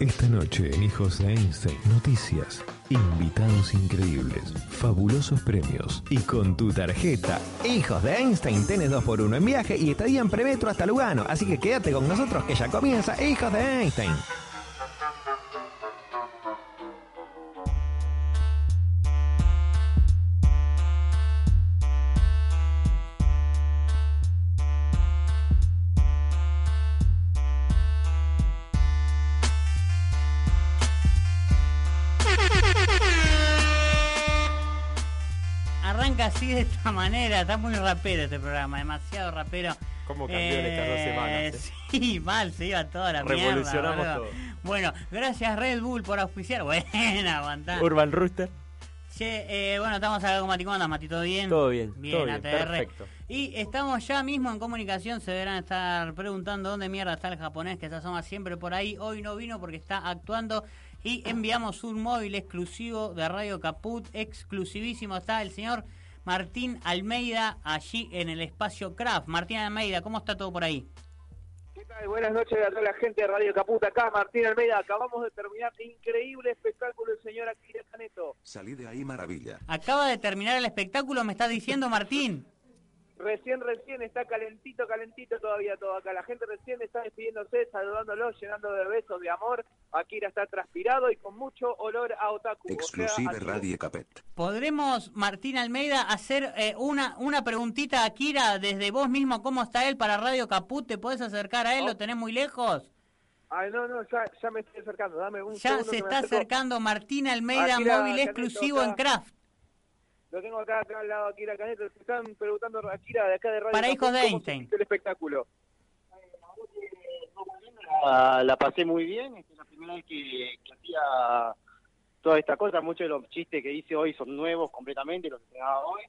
Esta noche en Hijos de Einstein, noticias, invitados increíbles, fabulosos premios y con tu tarjeta Hijos de Einstein, tenés 2x1 en viaje y estadía en premetro hasta Lugano, así que quédate con nosotros que ya comienza Hijos de Einstein. Así de esta manera, está muy rapero este programa, demasiado rapero. ¿Cómo cambió en estas dos semanas? eh? Sí, mal, se iba toda la Revolucionamos mierda. todo. Bueno, gracias Red Bull por auspiciar. Buena, aguantá. Urban Rooster. Che, eh, bueno, estamos acá con Mati. ¿Cómo andas, Mati? ¿Todo bien? Todo bien, Bien, todo bien, ATR. perfecto. Y estamos ya mismo en comunicación. Se deberán estar preguntando dónde mierda está el japonés que se asoma siempre por ahí. Hoy no vino porque está actuando. Y enviamos un móvil exclusivo de Radio Caput. Exclusivísimo está el señor Martín Almeida allí en el espacio Craft. Martín Almeida, ¿cómo está todo por ahí? ¿Qué tal? Buenas noches a toda la gente de Radio Caputa. Acá Martín Almeida. Acabamos de terminar increíble espectáculo del señor Akira Caneto. Salí de ahí maravilla. Acaba de terminar el espectáculo, me está diciendo Martín. Recién, recién está calentito, calentito todavía todo acá. La gente recién está despidiéndose, saludándolo, llenando de besos, de amor. Akira está transpirado y con mucho olor a otaku. O sea, a- Capet. ¿Podremos, Martín Almeida, hacer eh, una, una preguntita a Kira desde vos mismo? ¿Cómo está él para Radio Caput? ¿Te podés acercar a él? ¿Lo tenés muy lejos? Ay, no, no, ya, ya me estoy acercando. Dame un Ya segundo se está acercando Martín Almeida, Akira móvil exclusivo en Craft. Lo tengo acá, acá al lado, Akira Caneto. Se están preguntando a Akira de acá de Radio Para hijos de Einstein. el espectáculo. la, la pasé muy bien, es la primera vez que, que hacía toda esta cosa, muchos de los chistes que hice hoy son nuevos completamente, los que entrenaba hoy.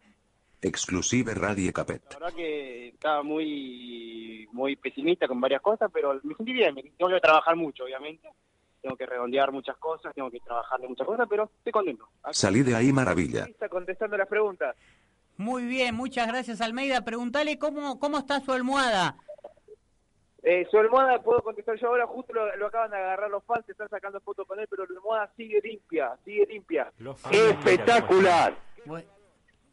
Exclusive Radio Capet. La verdad que estaba muy muy pesimista con varias cosas, pero me sentí bien, me tengo que trabajar mucho, obviamente. Tengo que redondear muchas cosas, tengo que trabajar de muchas cosas, pero estoy contento. Salí de ahí maravilla. Está contestando las preguntas. Muy bien, muchas gracias Almeida. Preguntale cómo, cómo está su almohada. Eh, su almohada, puedo contestar yo ahora, justo lo, lo acaban de agarrar los fans, están sacando fotos con él, pero la almohada sigue limpia, sigue limpia. ¡Espectacular! Bu-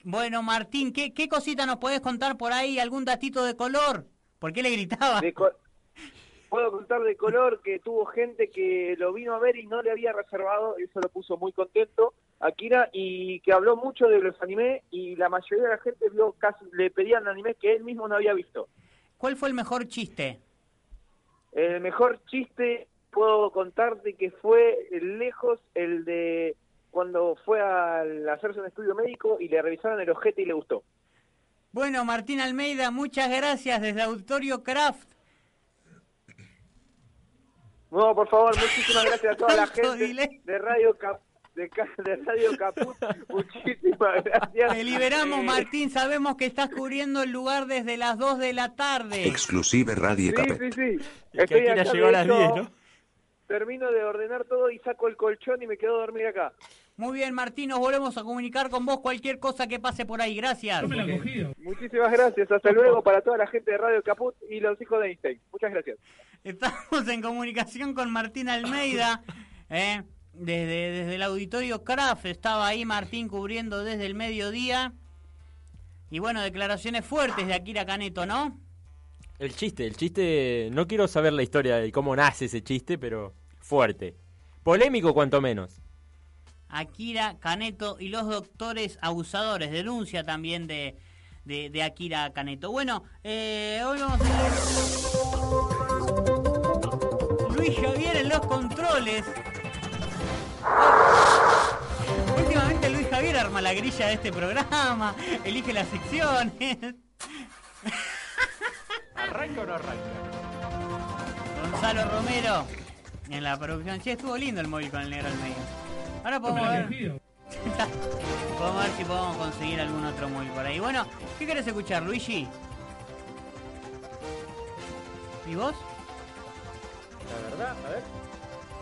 Bueno, Martín, ¿qué, ¿qué cosita nos podés contar por ahí? ¿Algún datito de color? ¿Por qué le gritaba? De co- puedo contar de color que tuvo gente que lo vino a ver y no le había reservado, eso lo puso muy contento Akira y que habló mucho de los animes y la mayoría de la gente vio casi le pedían animes que él mismo no había visto. ¿Cuál fue el mejor chiste? El mejor chiste puedo contarte que fue lejos el de cuando fue a hacerse un estudio médico y le revisaron el ojete y le gustó. Bueno, Martín Almeida, muchas gracias desde Auditorio Craft. No, por favor, muchísimas gracias a toda la gente de Radio Cap de, Radio Caput. Muchísimas gracias. Te liberamos, Eh, Martín. Sabemos que estás cubriendo el lugar desde las 2 de la tarde. Exclusive Radio Sí, Capet. sí, sí. que Estoy acá, llegó de a las hecho, 10, ¿no? Termino de ordenar todo y saco el colchón y me quedo a dormir acá. Muy bien, Martín. Nos volvemos a comunicar con vos cualquier cosa que pase por ahí. Gracias. Muchísimas gracias. Hasta luego para toda la gente de Radio Caput y los hijos de Einstein. Muchas gracias. Estamos en comunicación con Martín Almeida. ¿eh? Desde, desde el auditorio Craft estaba ahí Martín cubriendo desde el mediodía. Y bueno, declaraciones fuertes de Akira Caneto, ¿no? El chiste, el chiste, no quiero saber la historia de cómo nace ese chiste, pero fuerte. Polémico cuanto menos. Akira Caneto y los doctores abusadores. Denuncia también de, de, de Akira Caneto. Bueno, eh, hoy vamos a Luis Javier en los controles. Últimamente Luis Javier arma la grilla de este programa, elige las secciones. ¿Arranca o no arranca? Gonzalo Romero en la producción. Sí, estuvo lindo el móvil con el negro al medio. Ahora podemos ver. podemos ver si podemos conseguir algún otro móvil por ahí. Bueno, ¿qué querés escuchar, Luigi? ¿Y vos? La verdad, a ver.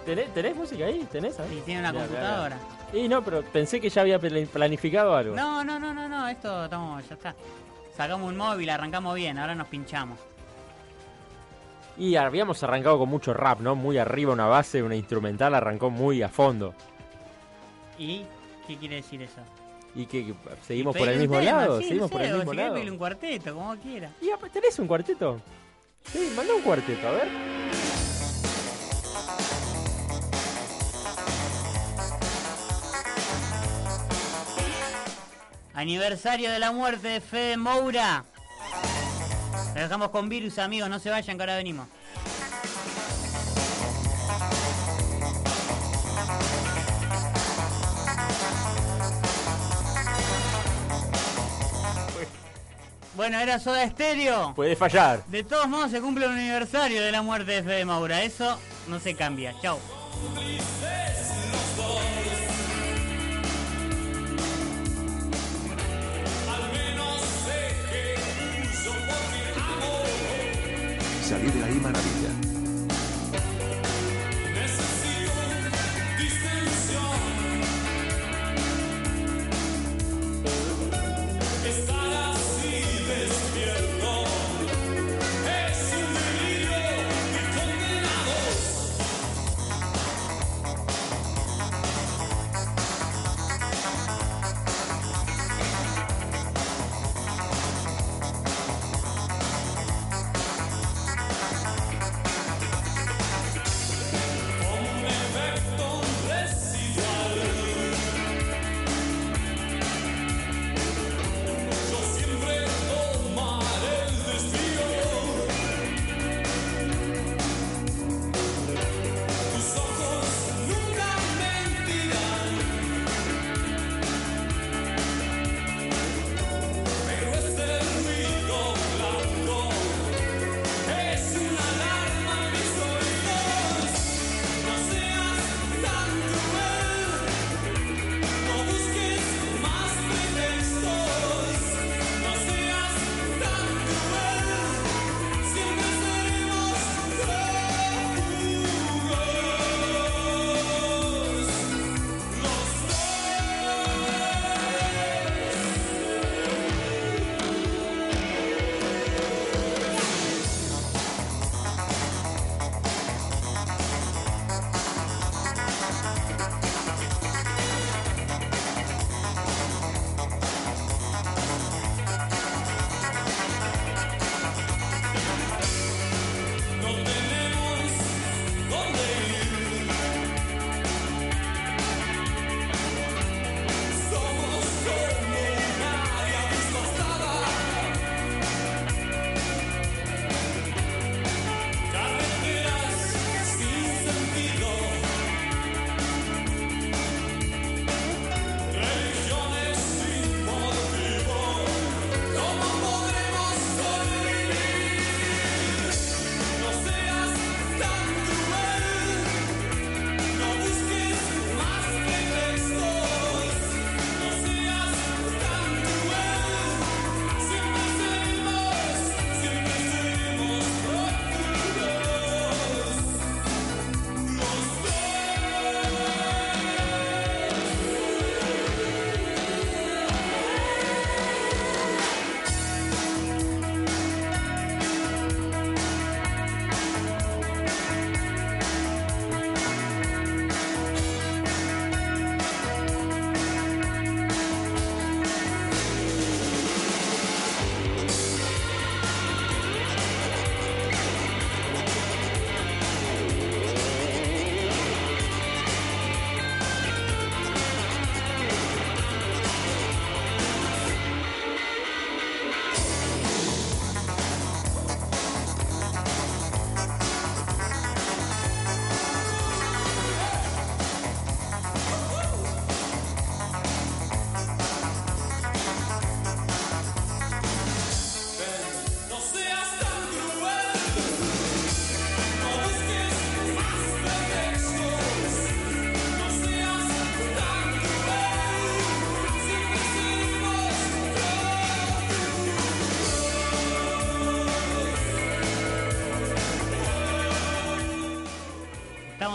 ¿Tenés, tenés música ahí? ¿Tenés ahí? Sí, tiene una computadora. Y no, pero pensé que ya había pla- planificado algo. No, no, no, no, no, esto estamos, ya está. Sacamos un móvil, arrancamos bien, ahora nos pinchamos. Y habíamos arrancado con mucho rap, ¿no? Muy arriba una base, una instrumental, arrancó muy a fondo. ¿Y qué quiere decir eso? Y que, que seguimos Y por el mismo tema, lado, sí, seguimos no por el mismo lado. un cuarteto, como quiera. Y ¿Tenés un cuarteto? Sí, manda un cuarteto, a ver. Aniversario de la muerte de Fede Moura. Lo dejamos con virus, amigos, no se vayan que ahora venimos. Bueno, era Soda Estéreo. Puede fallar. De todos modos se cumple el aniversario de la muerte de Fede Maura. Eso no se cambia. Chao. Salí de ahí maravilla.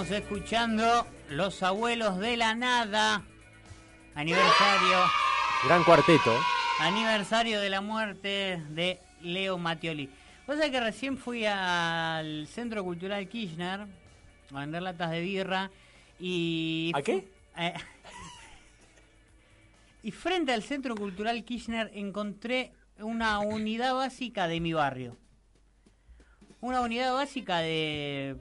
Estamos escuchando Los Abuelos de la Nada. Aniversario. Gran cuarteto. Aniversario de la muerte de Leo Mattioli. Vos sabés que recién fui al Centro Cultural Kirchner a vender latas de birra y... ¿A qué? eh, y frente al Centro Cultural Kirchner encontré una unidad básica de mi barrio. Una unidad básica de...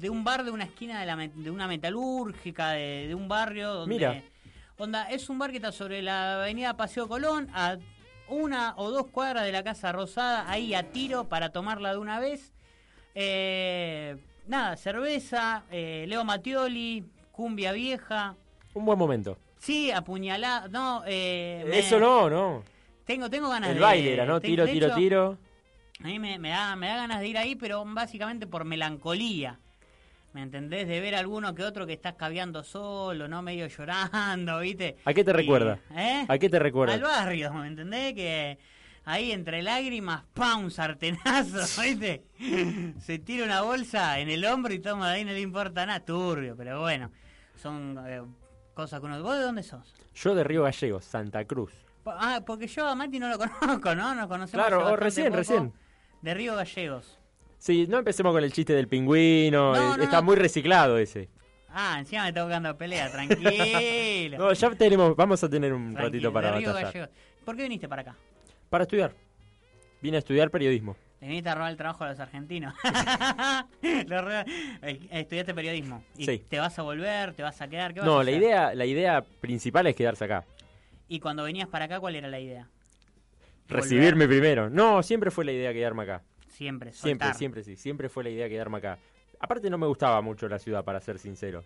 De un bar de una esquina de, la, de una metalúrgica, de, de un barrio donde... Mira. Onda, es un bar que está sobre la avenida Paseo Colón, a una o dos cuadras de la Casa Rosada, ahí a tiro para tomarla de una vez. Eh, nada, cerveza, eh, Leo Mattioli, cumbia vieja. Un buen momento. Sí, apuñalada. No, eh, me- Eso no, no. Tengo, tengo ganas El de. baile era, ¿no? Tiro, tiro, hecho, tiro. A mí me, me da, me da ganas de ir ahí, pero básicamente por melancolía. ¿Me entendés? De ver a alguno que otro que está escabeando solo, ¿no? Medio llorando, ¿viste? ¿A qué te Y- recuerda? ¿eh? ¿A qué te recuerda? Al barrio, ¿me entendés? Que ahí entre lágrimas, ¡pam! Un sartenazo, ¿viste? Se tira una bolsa en el hombro y toma de ahí, no le importa nada. Turbio, pero bueno. Son eh, cosas que uno... ¿Vos de dónde sos? Yo de Río Gallegos, Santa Cruz. Ah, porque yo a Mati no lo conozco, ¿no? Nos conocemos Claro, oh, recién, poco. recién. De Río Gallegos. Sí, no empecemos con el chiste del pingüino. No, eh, no, está no. muy reciclado ese. Ah, encima me está buscando pelea, tranquilo. No, ya tenemos, vamos a tener un Tranquilo, ratito para batallar. ¿Por qué viniste para acá? Para estudiar. Vine a estudiar periodismo. Te viniste a robar el trabajo a los argentinos. Lo Estudiaste periodismo. ¿Y Sí. te vas a volver? ¿Te vas a quedar? ¿Qué vas a No, la hacer? idea, la idea principal es quedarse acá. ¿Y cuando venías para acá, cuál era la idea? Recibirme primero. No, siempre fue la idea quedarme acá. Siempre, Siempre, soltar. siempre, sí. Siempre fue la idea quedarme acá. Aparte no me gustaba mucho la ciudad, para ser sincero.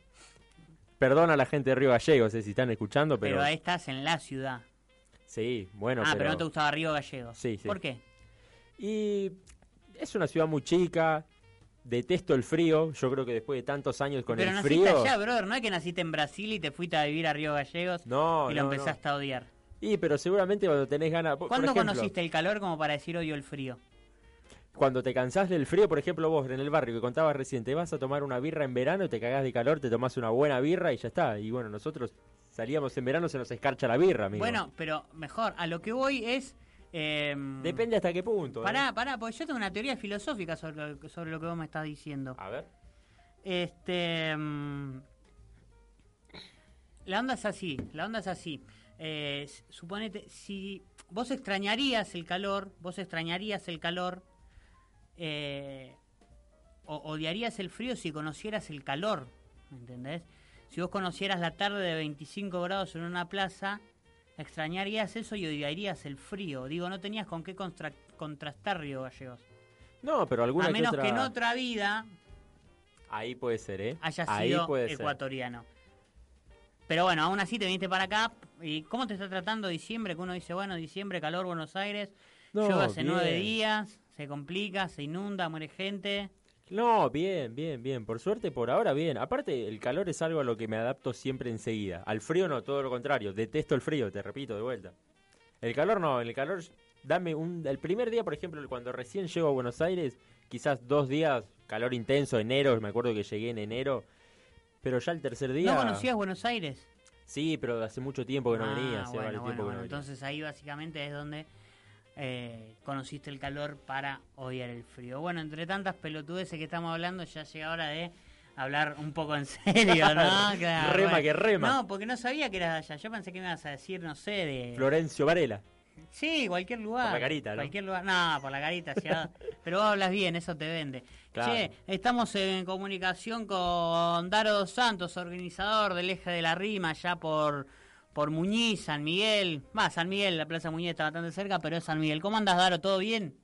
Perdona a la gente de Río Gallegos, eh, si están escuchando, pero... Pero ahí estás en la ciudad. Sí, bueno, ah, pero... pero... no te gustaba Río Gallegos. Sí, sí. ¿Por qué? Y es una ciudad muy chica, detesto el frío, yo creo que después de tantos años con pero el naciste frío... allá, brother. No es que naciste en Brasil y te fuiste a vivir a Río Gallegos No, y lo no, no. empezaste a odiar. Y pero seguramente cuando tenés ganas... por ¿Cuándo ejemplo, conociste el calor como para decir odio el frío? Cuando te cansás del frío, por ejemplo vos en el barrio que contabas recién, te vas a tomar una birra en verano, te cagás de calor, te tomás una buena birra y ya está. Y bueno, nosotros salíamos en verano, se nos escarcha la birra, amigo. Bueno, pero mejor, a lo que voy es... eh, Depende hasta qué punto. ¿eh? Pará, pará, porque yo tengo una teoría filosófica sobre, lo- sobre lo que vos me estás diciendo. A ver. Este. mm, la onda es así, la onda es así. Eh, suponete, si vos extrañarías el calor, vos extrañarías el calor, eh, odiarías el frío si conocieras el calor, ¿me entendés? Si vos conocieras la tarde de 25 grados en una plaza, extrañarías eso y odiarías el frío. Digo, no tenías con qué contrastar Río Gallegos. No, pero alguna A menos otra... que en otra vida Ahí puede ser, ¿eh? haya Ahí sido puede ser. ecuatoriano. Pero bueno, aún así te viniste para acá. ¿Y cómo te está tratando diciembre? Que uno dice, bueno, diciembre, calor, Buenos Aires. No, hace nueve días, se complica, se inunda, muere gente. No, bien, bien, bien. Por suerte, por ahora, bien. Aparte, el calor es algo a lo que me adapto siempre enseguida. Al frío no, todo lo contrario. Detesto el frío, te repito de vuelta. El calor no, el calor, dame un... El primer día, por ejemplo, cuando recién llego a Buenos Aires, quizás dos días, calor intenso, enero, me acuerdo que llegué en enero. Pero ya el tercer día... ¿No conocías Buenos Aires? Sí, pero hace mucho tiempo que no Ah, venía, hace bueno, bueno, tiempo que bueno, no venía. entonces ahí básicamente es donde eh, conociste el calor para odiar el frío. Bueno, entre tantas pelotudeces que estamos hablando, ya llega hora de hablar un poco en serio, ¿no? Claro, Rema que rema. No, porque no sabía que era de allá. Yo pensé que me ibas a decir, no sé, de... Florencio Varela. Sí, cualquier lugar. Por la carita, ¿no? Cualquier lugar. No, por la carita, sí, ah, pero vos hablas bien, eso te vende. Claro. Che, estamos en comunicación con Daro Dos Santos, organizador del Eje de la Rima, allá por, por Muñiz, San Miguel. Va, San Miguel, la Plaza Muñiz está bastante cerca, pero es San Miguel. ¿Cómo andas, Daro? ¿Todo bien?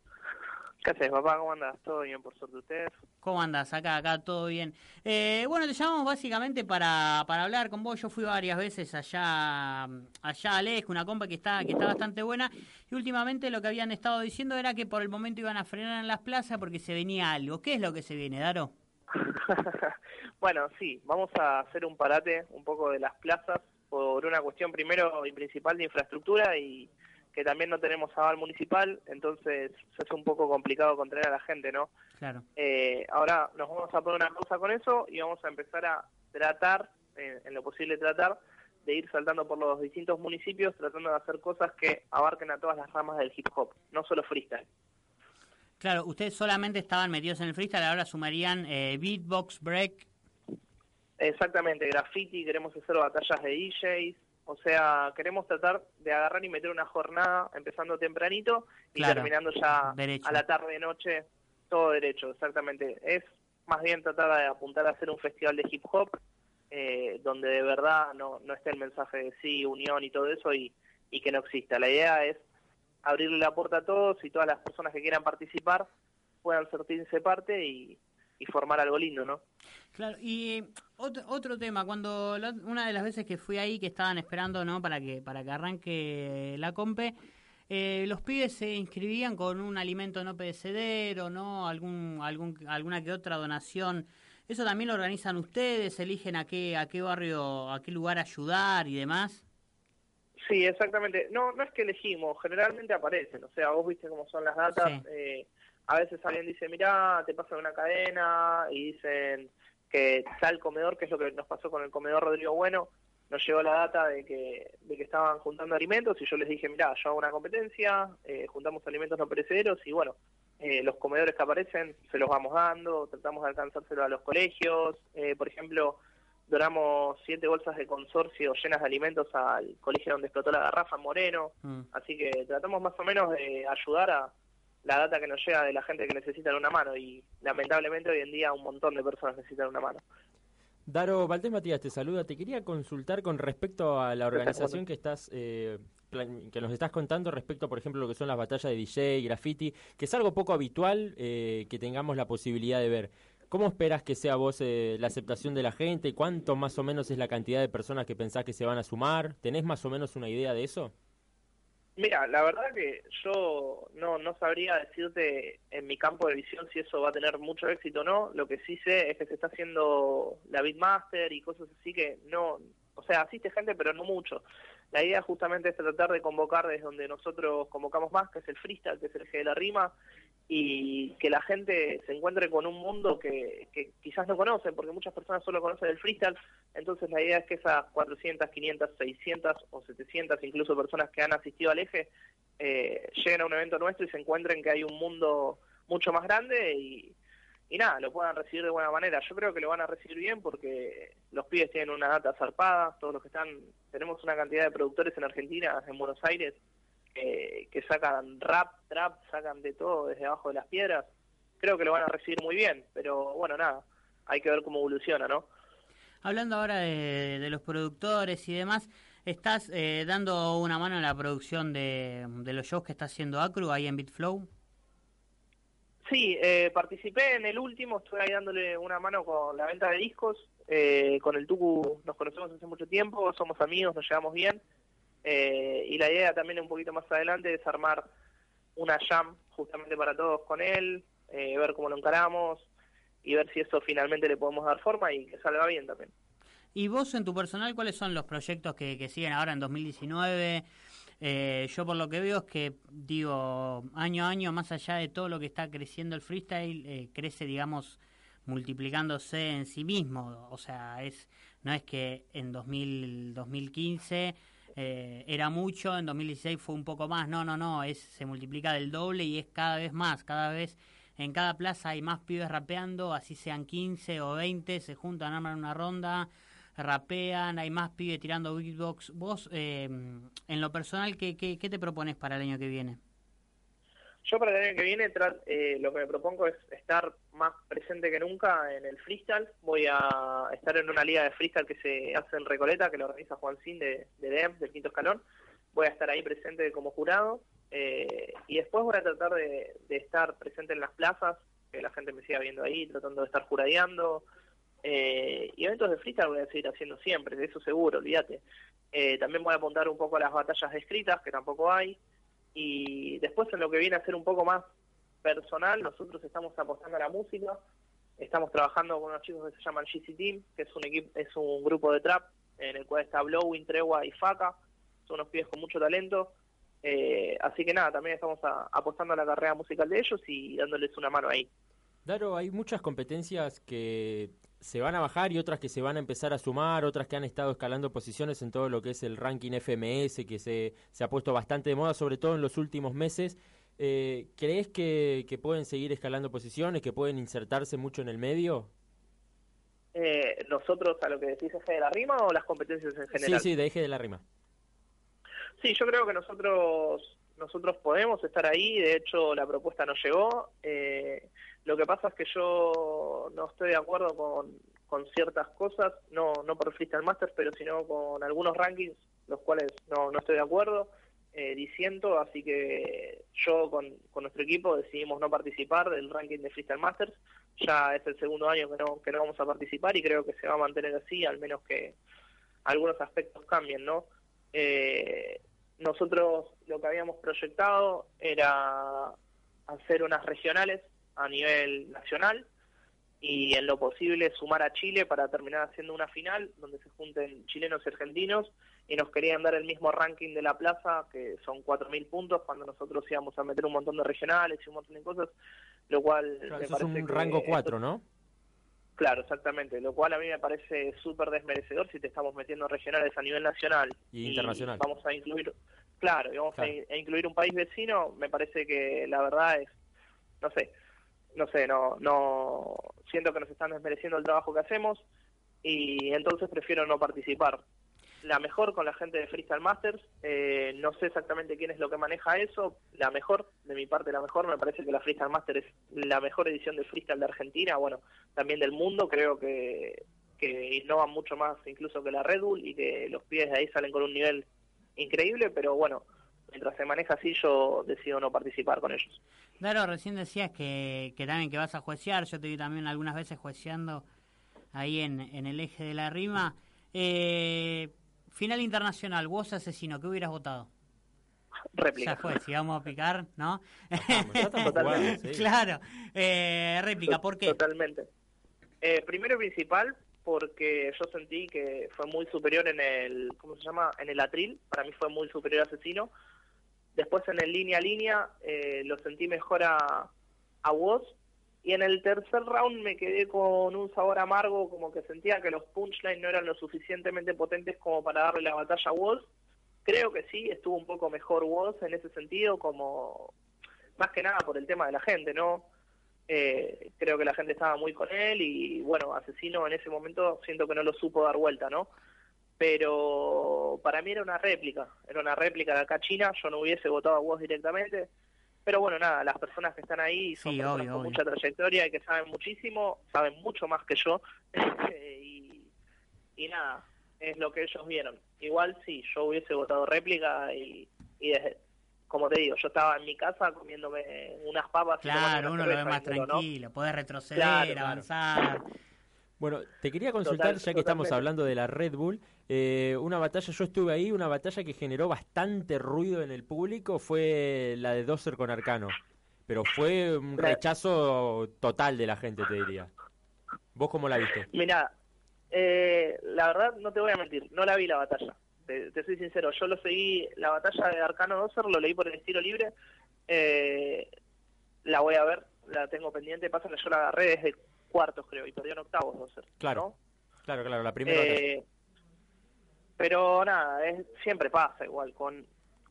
¿Qué haces, papá? ¿Cómo andas? ¿Todo bien, por suerte ustedes? ¿Cómo andas? Acá, acá, todo bien. Eh, bueno, te llamamos básicamente para, para hablar con vos. Yo fui varias veces allá, allá a Lej, una compa que está, que está bastante buena. Y últimamente lo que habían estado diciendo era que por el momento iban a frenar en las plazas porque se venía algo. ¿Qué es lo que se viene, Daro? bueno, sí, vamos a hacer un parate un poco de las plazas por una cuestión primero y principal de infraestructura y que también no tenemos aval municipal, entonces se hace un poco complicado contener a la gente, ¿no? Claro. Eh, ahora nos vamos a poner una pausa con eso y vamos a empezar a tratar, eh, en lo posible tratar, de ir saltando por los distintos municipios tratando de hacer cosas que abarquen a todas las ramas del hip hop, no solo freestyle. Claro, ustedes solamente estaban metidos en el freestyle, ahora sumarían eh, beatbox, break. Exactamente, graffiti, queremos hacer batallas de DJs, o sea, queremos tratar de agarrar y meter una jornada empezando tempranito y Claro, terminando ya derecho. a la tarde noche, todo derecho, exactamente. Es más bien tratar de apuntar a hacer un festival de hip hop eh, donde de verdad no, no esté el mensaje de sí, unión y todo eso y, y que no exista. La idea es abrirle la puerta a todos y todas las personas que quieran participar puedan sentirse parte y, y formar algo lindo, ¿no? Claro, y eh, otro, otro tema, cuando la- una de las veces que fui ahí, que estaban esperando, ¿no? Para que, para que arranque la compe, eh, los pibes se inscribían con un alimento no perecedero, ¿no? Algún, algún, alguna que otra donación. ¿Eso también lo organizan ustedes? ¿Eligen a qué, a qué barrio, a qué lugar ayudar y demás? Sí, exactamente. No, no es que elegimos, generalmente aparecen. O sea, vos viste cómo son las datas. Sí. eh, a veces alguien dice, mirá, te pasan una cadena y dicen que tal comedor, que es lo que nos pasó con el comedor Rodrigo Bueno, nos llegó la data de que, de que estaban juntando alimentos y yo les dije, mirá, yo hago una competencia, eh, juntamos alimentos no perecederos y bueno, eh, los comedores que aparecen se los vamos dando, tratamos de alcanzárselo a los colegios. Eh, por ejemplo, donamos siete bolsas de consorcio llenas de alimentos al colegio donde explotó la garrafa en Moreno. Mm. Así que tratamos más o menos de ayudar a la data que nos llega de la gente que necesita una mano y lamentablemente hoy en día un montón de personas necesitan una mano. Daro, Valdés Matías te saluda. Te quería consultar con respecto a la organización que estás eh, que nos estás contando respecto, por ejemplo, lo que son las batallas de DJ, graffiti, que es algo poco habitual eh, que tengamos la posibilidad de ver. ¿Cómo esperas que sea vos eh, la aceptación de la gente? ¿Cuánto más o menos es la cantidad de personas que pensás que se van a sumar? ¿Tenés más o menos una idea de eso? Mira, la verdad que yo no, no sabría decirte en mi campo de visión si eso va a tener mucho éxito o no. Lo que sí sé es que se está haciendo la Beatmaster y cosas así que no, o sea, asiste gente pero no mucho. La idea justamente es tratar de convocar desde donde nosotros convocamos más, que es el freestyle, que es el eje de la rima, y que la gente se encuentre con un mundo que, que quizás no conocen, porque muchas personas solo conocen el freestyle, entonces la idea es que esas 400, 500, 600 o 700 incluso personas que han asistido al eje eh, lleguen a un evento nuestro y se encuentren que hay un mundo mucho más grande y, y nada, lo puedan recibir de buena manera. Yo creo que lo van a recibir bien porque los pibes tienen una data zarpada, todos los que están, tenemos una cantidad de productores en Argentina, en Buenos Aires, que, sacan rap, trap, sacan de todo desde abajo de las piedras. Creo que lo van a recibir muy bien, pero bueno, nada, hay que ver cómo evoluciona, ¿no? Hablando ahora de, de los productores y demás, ¿estás eh, dando una mano en la producción de, de los shows que está haciendo Acru ahí en Bitflow? Sí, eh, participé en el último, estoy ahí dándole una mano con la venta de discos. eh, con el Tucu nos conocemos hace mucho tiempo, somos amigos, nos llevamos bien. eh, y la idea también un poquito más adelante es armar una jam justamente para todos con él, eh, ver cómo lo encaramos y ver si eso finalmente le podemos dar forma y que salga bien también. ¿Y vos en tu personal cuáles son los proyectos que, que siguen ahora en 2019? Eh, yo por lo que veo es que, digo, año a año, más allá de todo lo que está creciendo el freestyle, eh, crece, digamos, multiplicándose en sí mismo. O sea, es no es que en 2000, 2015 eh, era mucho, en 2016 fue un poco más. No, no, no, es se multiplica del doble y es cada vez más. Cada vez en cada plaza hay más pibes rapeando, así sean 15 o 20, se juntan, arman una ronda, rapean, hay más pibes tirando beatbox. Vos, eh, en lo personal, ¿qué, qué, qué te propones para el año que viene? Yo para el año que viene eh, lo que me propongo es estar más presente que nunca en el freestyle. Voy a estar en una liga de freestyle que se hace en Recoleta, que lo organiza Juan Sin de, de DEM, del quinto escalón. Voy a estar ahí presente como jurado. eh, y después voy a tratar de, de estar presente en las plazas, que la gente me siga viendo ahí, tratando de estar juradeando. Eh, y eventos de freestyle voy a seguir haciendo siempre, de eso seguro, olvídate. Eh, también voy a apuntar un poco a las batallas escritas, que tampoco hay. Y después en lo que viene a ser un poco más personal, nosotros estamos apostando a la música. Estamos trabajando con unos chicos que se llaman GC Team, que es un equipo, es un grupo de trap en el cual está Blowing, Tregua y Faca. Son unos pibes con mucho talento. Eh, así que nada, también estamos a- apostando a la carrera musical de ellos y dándoles una mano ahí. Daro, hay muchas competencias que se van a bajar y otras que se van a empezar a sumar, otras que han estado escalando posiciones en todo lo que es el ranking FMS, que se, se ha puesto bastante de moda, sobre todo en los últimos meses. Eh, ¿Crees que, que pueden seguir escalando posiciones, que pueden insertarse mucho en el medio? Eh, nosotros, a lo que decís, eje de la rima o las competencias en general. Sí, sí, de eje de la rima. Sí, yo creo que nosotros nosotros podemos estar ahí. De hecho, la propuesta nos llegó. Eh, lo que pasa es que yo no estoy de acuerdo con, con ciertas cosas, no no por Freestyle Masters, pero sino con algunos rankings, los cuales no, no estoy de acuerdo. Eh, diciendo, así que yo con, con nuestro equipo decidimos no participar del ranking de Freestyle Masters. Ya es el segundo año que no, que no vamos a participar y creo que se va a mantener así, al menos que algunos aspectos cambien, ¿no? Eh, nosotros lo que habíamos proyectado era hacer unas regionales a nivel nacional y en lo posible sumar a Chile para terminar haciendo una final donde se junten chilenos y argentinos y nos querían dar el mismo ranking de la plaza que son 4.000 puntos cuando nosotros íbamos a meter un montón de regionales y un montón de cosas, lo cual Claro, me eso es parece un que rango esto- 4, ¿no? Claro, exactamente, lo cual a mí me parece súper desmerecedor si te estamos metiendo regionales a nivel nacional Y internacional. vamos a incluir, claro, y vamos Claro. A, a incluir un país vecino, me parece que la verdad es, no sé, no sé, no, no, siento que nos están desmereciendo el trabajo que hacemos y entonces prefiero no participar. La mejor con la gente de Freestyle Masters, eh, no sé exactamente quién es lo que maneja eso, la mejor, de mi parte la mejor, me parece que la Freestyle Master es la mejor edición de freestyle de Argentina, bueno, también del mundo, creo que, que innovan mucho más incluso que la Red Bull y que los pies de ahí salen con un nivel increíble, pero bueno, mientras se maneja así yo decido no participar con ellos. Daro, recién decías que, que también que vas a juecear, yo te vi también algunas veces jueceando ahí en, en el eje de la rima. Eh, final internacional, vos asesino, ¿qué hubieras votado? Réplica. Ya fue, si vamos a picar, ¿no? Totalmente. Claro, eh, réplica, ¿por qué? Totalmente. Eh, primero y principal, porque yo sentí que fue muy superior en el, ¿cómo se llama? En el atril, para mí fue muy superior a Asesino. Después en el línea a línea eh, lo sentí mejor a, a Woz. Y en el tercer round me quedé con un sabor amargo, como que sentía que los punchlines no eran lo suficientemente potentes como para darle la batalla a Woz. Creo que sí, estuvo un poco mejor Woz en ese sentido, como más que nada por el tema de la gente, ¿no? Eh, creo que la gente estaba muy con él y bueno, Asesino en ese momento siento que no lo supo dar vuelta, ¿no? Pero para mí era una réplica, era una réplica de acá China, yo no hubiese votado a vos directamente, pero bueno, nada, las personas que están ahí son Sí, personas obvio, con obvio. mucha trayectoria y que saben muchísimo, saben mucho más que yo y, y nada, es lo que ellos vieron. Igual sí, yo hubiese votado réplica y, y desde- como te digo, yo estaba en mi casa comiéndome unas papas. Claro, uno lo ve más ¿no? tranquilo, podés retroceder, Claro, claro. Bueno, te quería consultar, Total- ya que estamos hablando de la Red Bull, eh, una batalla, yo estuve ahí, una batalla que generó bastante ruido en el público fue la de Dozer con Arcano. Pero fue un rechazo total de la gente, te diría. ¿Vos cómo la viste? Mira, eh, la verdad no te voy a mentir, no la vi la batalla. Te, te soy sincero, yo lo seguí, la batalla de Arcano Dozer, lo leí por el estilo libre. Eh, la voy a ver, la tengo pendiente. Pasa que yo la agarré desde cuartos, creo, y perdió en octavos Dozer. Claro, claro, claro, la primera. Eh, pero nada, es, siempre pasa igual. con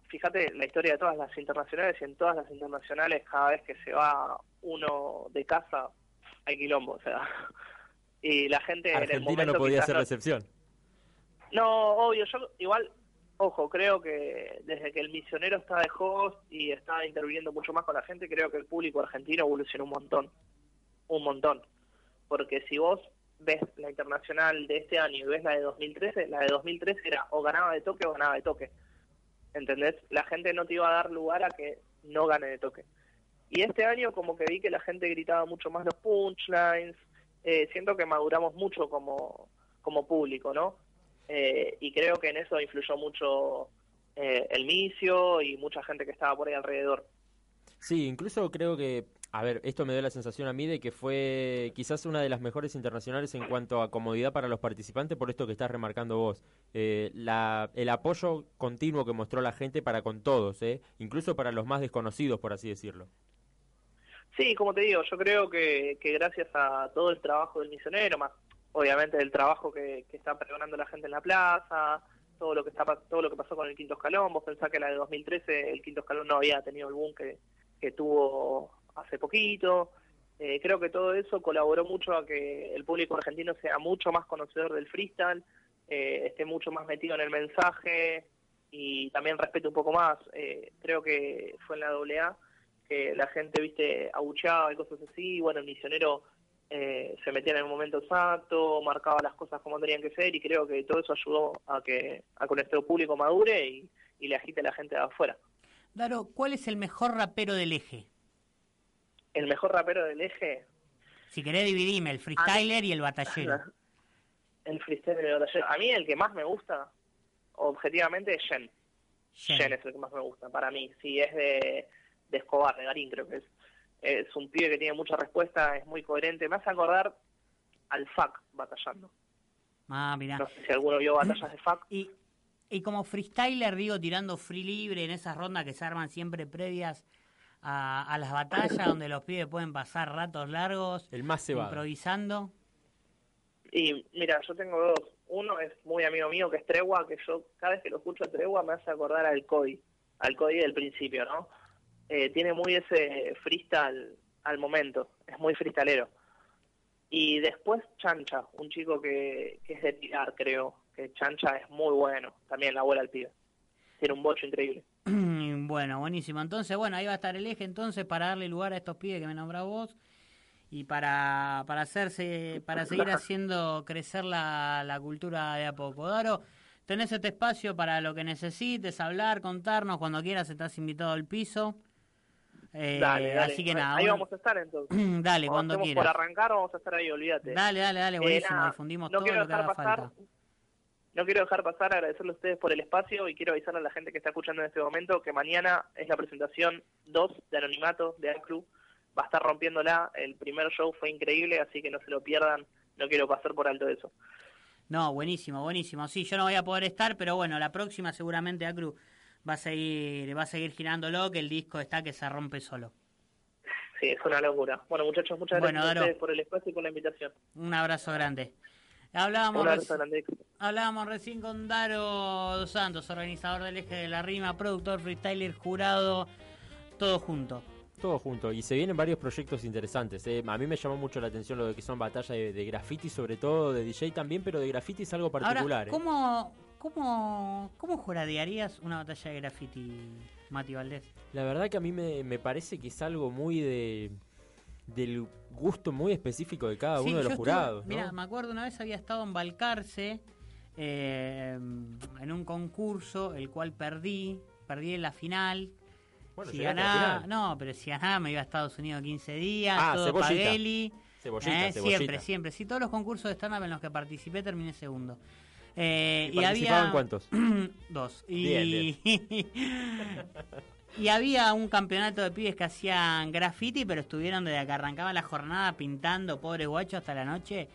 Fíjate la historia de todas las internacionales y en todas las internacionales, cada vez que se va uno de casa, hay quilombo. O sea, y la gente en el Argentina momento no podía quizás ser no- la excepción. no, obvio, yo igual, ojo, creo que desde que el misionero está de host y está interviniendo mucho más con la gente, creo que el público argentino evolucionó un montón, un montón. Porque si vos ves la internacional de este año y ves la de 2013, la de 2013 era o ganaba de toque o ganaba de toque. ¿Entendés? La gente no te iba a dar lugar a que no gane de toque. Y este año como que vi que la gente gritaba mucho más los punchlines, eh, siento que maduramos mucho como, como público, ¿no? Eh, y creo que en eso influyó mucho eh, el Micio y mucha gente que estaba por ahí alrededor. Sí, incluso creo que A ver, esto me dio la sensación a mí de que fue quizás una de las mejores internacionales en cuanto a comodidad para los participantes, por esto que estás remarcando vos. Eh, la, el apoyo continuo que mostró la gente para con todos, ¿eh? incluso para los más desconocidos, por así decirlo. Sí, como te digo, yo creo que, que gracias a todo el trabajo del misionero, más obviamente del trabajo que, que está pregonando la gente en la plaza, todo lo que está todo lo que pasó con el quinto escalón, vos pensás que la de 2013 el quinto escalón no había tenido el boom que, que tuvo hace poquito. Eh, creo que todo eso colaboró mucho a que el público argentino sea mucho más conocedor del freestyle, eh, esté mucho más metido en el mensaje y también respete un poco más. Eh, creo que fue en la AA que la gente, viste, abucheaba y cosas así. Bueno, el misionero se metía en el momento exacto, marcaba las cosas como tenían que ser y creo que todo eso ayudó a que, a que nuestro público madure y, y le agite a la gente de afuera. Daro, ¿cuál es el mejor rapero del eje? El mejor rapero del eje, Si querés dividime, el freestyler y el batallero. el freestyle de batallero. A mí el que más me gusta, objetivamente, es Jen. Jen es el que más me gusta, para mí. Sí, es de, de Escobar, de Garín creo que es. Es un pibe que tiene mucha respuesta, es muy coherente. Me hace acordar al FAC batallando. Ah, mirá. No sé si alguno vio batallas de FAC. Y, y como freestyler, digo, tirando free libre en esas rondas que se arman siempre previas a, a las batallas, donde los pibes pueden pasar ratos largos El más cebado. improvisando. Y mira, yo tengo dos. Uno es muy amigo mío, que es Tregua, que yo cada vez que lo escucho a Tregua me hace acordar al Cody, al Cody del principio, ¿no? Eh, tiene muy ese freestyle al momento, es muy freestalero. Y después Chancha, un chico que, que es de tirar, creo, que Chancha es muy bueno, también la abuela al pibe. Tiene un bocho increíble. bueno, buenísimo. Entonces, bueno, ahí va a estar el eje entonces para darle lugar a estos pibes que me nombrás vos y para, para hacerse para seguir haciendo crecer la, la cultura de a poco. Daro, tenés este espacio para lo que necesites, hablar, contarnos, cuando quieras estás invitado al piso. Eh, dale, dale. Así que nada. Ahí bueno, vamos a estar entonces. dale, cuando estemos quieras. por arrancar vamos a estar ahí, olvídate. Dale, dale, dale, Eh, buenísimo. nada, Difundimos no todo lo que haga pasar, falta. No quiero dejar pasar agradecerle a ustedes por el espacio y quiero avisar a la gente que está escuchando en este momento que mañana es la presentación 2 de Anonimato de Club. Va a estar rompiéndola. El primer show fue increíble, así que no se lo pierdan. No quiero pasar por alto eso. No, buenísimo, buenísimo. Sí, yo no voy a poder estar, pero bueno, la próxima seguramente Acru va a seguir, va a seguir girándolo, que el disco está que se rompe solo. Sí, es una locura. Bueno, muchachos, muchas Bueno, gracias a ustedes por el espacio y por la invitación. Un abrazo grande. Hablábamos, reci- hablábamos recién con Daro Dos Santos, organizador del Eje de la Rima, productor, freestyler, jurado, todo junto. Todo junto. Y se vienen varios proyectos interesantes. ¿eh? A mí me llamó mucho la atención lo de que son batallas de, de graffiti, sobre todo de DJ también, pero de graffiti es algo particular. Ahora, ¿eh? ¿cómo, cómo, ¿cómo juradearías una batalla de graffiti, Mati Valdés? La verdad que a mí me, me parece que es algo muy de del gusto muy específico de cada Sí, uno de los jurados. ¿no? Mira, me acuerdo una vez había estado en Balcarce eh, en un concurso, el cual perdí, perdí en la final. Bueno, si ganaba, final. no, pero si ganaba me iba a Estados Unidos 15 días, Ah, todo cebollita. Pagelli. Cebollita, Eh, cebollita. Siempre, siempre. Sí, todos los concursos de stand-up en los que participé terminé segundo. Eh, ¿Y participaban había cuántos? Dos. Y, Bien, y había un campeonato de pibes que hacían graffiti, pero estuvieron desde que arrancaba la jornada pintando, pobres guachos, hasta la noche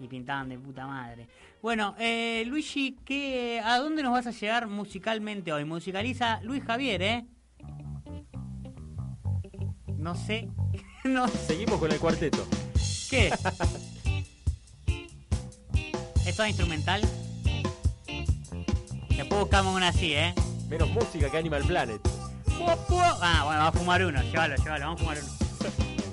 y pintaban de puta madre. Bueno, eh, Luigi, ¿qué, ¿a dónde nos vas a llegar musicalmente hoy? Musicaliza Luis Javier, ¿eh? No sé. no Seguimos con el cuarteto. ¿Qué? ¿Es todo instrumental? Después buscamos una así, ¿eh? Menos música que Animal Planet. Ah, bueno, vamos a fumar uno, llévalo, llévalo, vamos a fumar uno.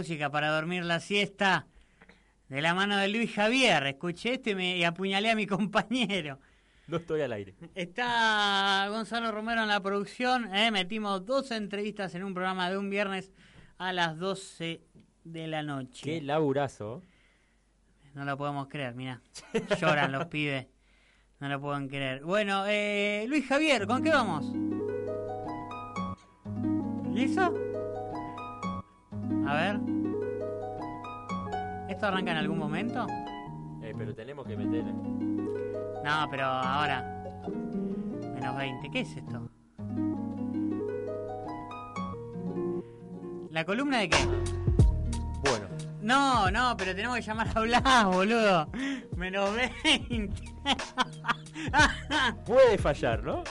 Música para dormir la siesta de la mano de Luis Javier. Escuché esto y, me, y apuñalé a mi compañero. No estoy al aire. Está Gonzalo Romero en la producción. ¿eh? Metimos dos entrevistas en un programa de un viernes a las 12 de la noche. Qué laburazo. No lo podemos creer, mira. Lloran los pibes. No lo pueden creer. Bueno, eh, Luis Javier, ¿con qué vamos? ¿Listo? A ver. ¿Esto arranca en algún momento? Eh, pero tenemos que meterle. No, pero ahora. Menos 20. ¿Qué es esto? ¿La columna de qué? Bueno. No, no, pero tenemos que llamar a hablar, boludo. Menos 20. Puede fallar, ¿no?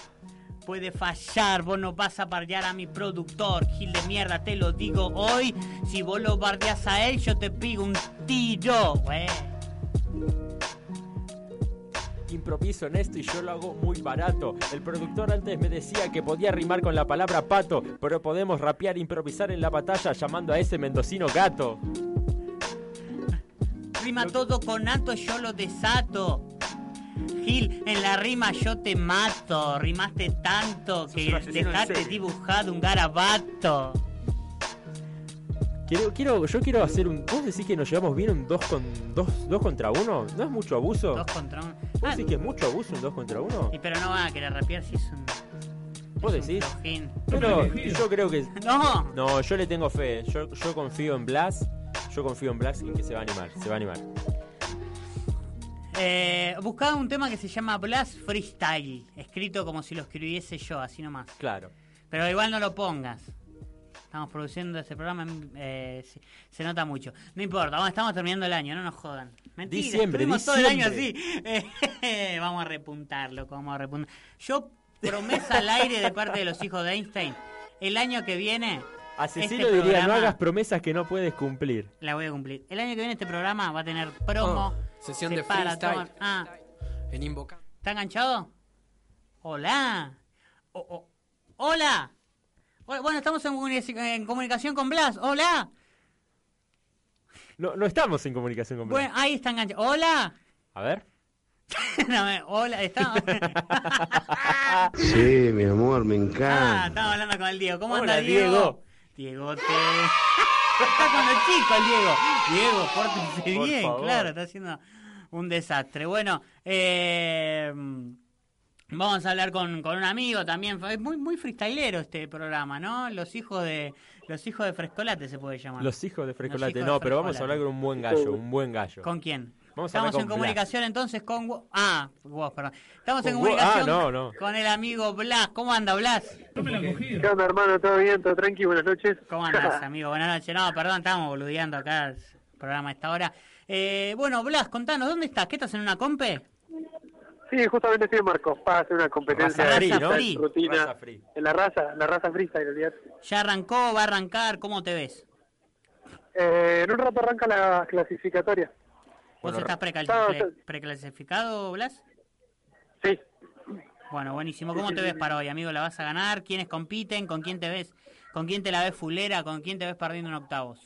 Puede fallar, vos no vas a bardear a mi productor, Gil de mierda, te lo digo hoy. Si vos lo bardeas a él, yo te pigo un tiro, güey. Improviso en esto y yo lo hago muy barato. El productor antes me decía que podía rimar con la palabra pato, pero podemos rapear e improvisar en la batalla llamando a ese mendocino gato. Rima todo con ato, yo lo desato. Gil, en la rima yo te mato. Rimaste tanto que dejaste dibujado un garabato. Quiero, quiero, yo quiero hacer un. ¿Vos decís que nos llevamos bien un 2 con, dos, dos contra 1? ¿No es mucho abuso? Dos contra uno. ¿Vos Ah, decís que es mucho abuso un 2 contra 1? y pero no van a querer rapear si es un. ¿Vos es decís? Pero yo creo que. No. No, yo le tengo fe. Yo, yo confío en Blas. Yo confío en Blas en que se va a animar. Se va a animar. Eh, buscaba un tema que se llama Blast Freestyle, escrito como si lo escribiese yo, así nomás. Claro. Pero igual no lo pongas. Estamos produciendo este programa, eh, se, se nota mucho. No importa, vamos, estamos terminando el año, no nos jodan. Mentira, Diciembre, estuvimos todo el año así. Eh, vamos a repuntar, loco, vamos a repuntar. Yo, promesa al aire de parte de los hijos de Einstein, el año que viene... Asesino este diría: no hagas promesas que no puedes cumplir. La voy a cumplir. El año que viene este programa va a tener promo. Oh, sesión se de para, freestyle. toma- Ah, En Invoca. ¿Está enganchado? Hola. O- o- hola. Hola, Bueno, estamos en, comuni- en comunicación con Blas. Hola. No, no estamos en comunicación con Blas. Bueno, ahí está enganchado. Hola. A ver. No, me- hola, está. Sí, mi amor, me ah, encanta. estamos hablando con el Diego. ¿Cómo Hola, anda Diego? Diego. Diego te. Los chicos el Diego. Diego, pórtense Por bien, favor. claro, está haciendo un desastre. Bueno, eh, vamos a hablar con, con un amigo también. Es muy, muy freestylero este programa, ¿no? Los hijos de los hijos de Frescolate se puede llamar. Los hijos de Frescolate. hijos No, de pero vamos a hablar con un buen gallo. Un buen gallo. ¿Con quién? Vamos Estamos en comunicación entonces con... Ah, vos, perdón. Estamos en Con comunicación ah, no, no. con el amigo Blas. ¿Cómo anda Blas? ¿Qué onda, hermano? ¿Todo bien? ¿Todo tranqui? Buenas noches. ¿Cómo andás, amigo? Buenas noches. No, perdón, estábamos boludeando acá el programa a esta hora. Eh, bueno, Blas, contanos, ¿dónde estás? ¿Qué estás en una compe? Sí, justamente estoy en Marcos Paz, hacer una competencia Raza de free, ¿no? freestyle, rutina. Raza free. En la raza, la raza freestyle, olvidate. ¿Ya arrancó? ¿Va a arrancar? ¿Cómo te ves? Eh, en un rato arranca la clasificatoria. ¿Vos Bueno, estás preclasificado, Blas? Sí. Bueno, buenísimo. ¿Cómo te ves para hoy, amigo? ¿La vas a ganar? ¿Quiénes compiten? ¿Con quién te ves? ¿Con quién te la ves fulera? ¿Con quién te ves perdiendo en octavos?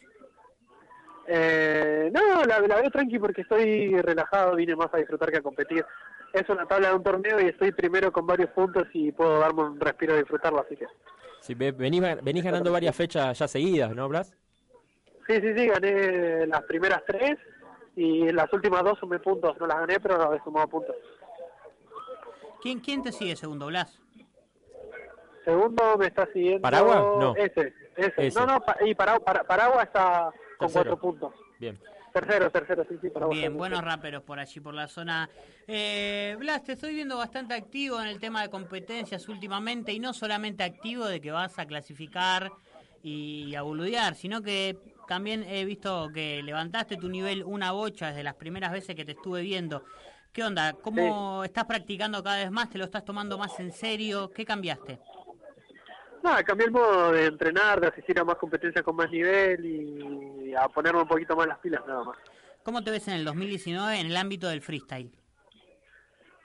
Eh, no, la, la veo tranqui porque estoy relajado, vine más a disfrutar que a competir. Es una tabla de un torneo y estoy primero con varios puntos y puedo darme un respiro y disfrutarlo, así que... Sí, ve- venís, venís ganando varias fechas ya seguidas, ¿no, Blas? Sí, sí, sí, gané las primeras tres y las últimas dos sumé puntos. No las gané, pero he sumado puntos. ¿Quién, quién te sigue segundo, Blas? Segundo me está siguiendo... ¿Paragua? No. Ese, ese. Ese. No, no, pa- y Para- Para- Paragua está con Tercero. cuatro puntos. Bien. Tercero, tercero, sí, sí, Paragua. Bien, está buenos raperos por allí, por la zona. Eh, Blas, te estoy viendo bastante activo en el tema de competencias últimamente y no solamente activo de que vas a clasificar y a boludear, sino que también he visto que levantaste tu nivel una bocha desde las primeras veces que te estuve viendo. ¿Qué onda? ¿Cómo estás practicando cada vez más? ¿Te lo estás tomando más en serio? ¿Qué cambiaste? Nada, cambié el modo de entrenar, de asistir a más competencias con más nivel y a ponerme un poquito más las pilas nada más. ¿Cómo te ves en el 2019 en el ámbito del freestyle?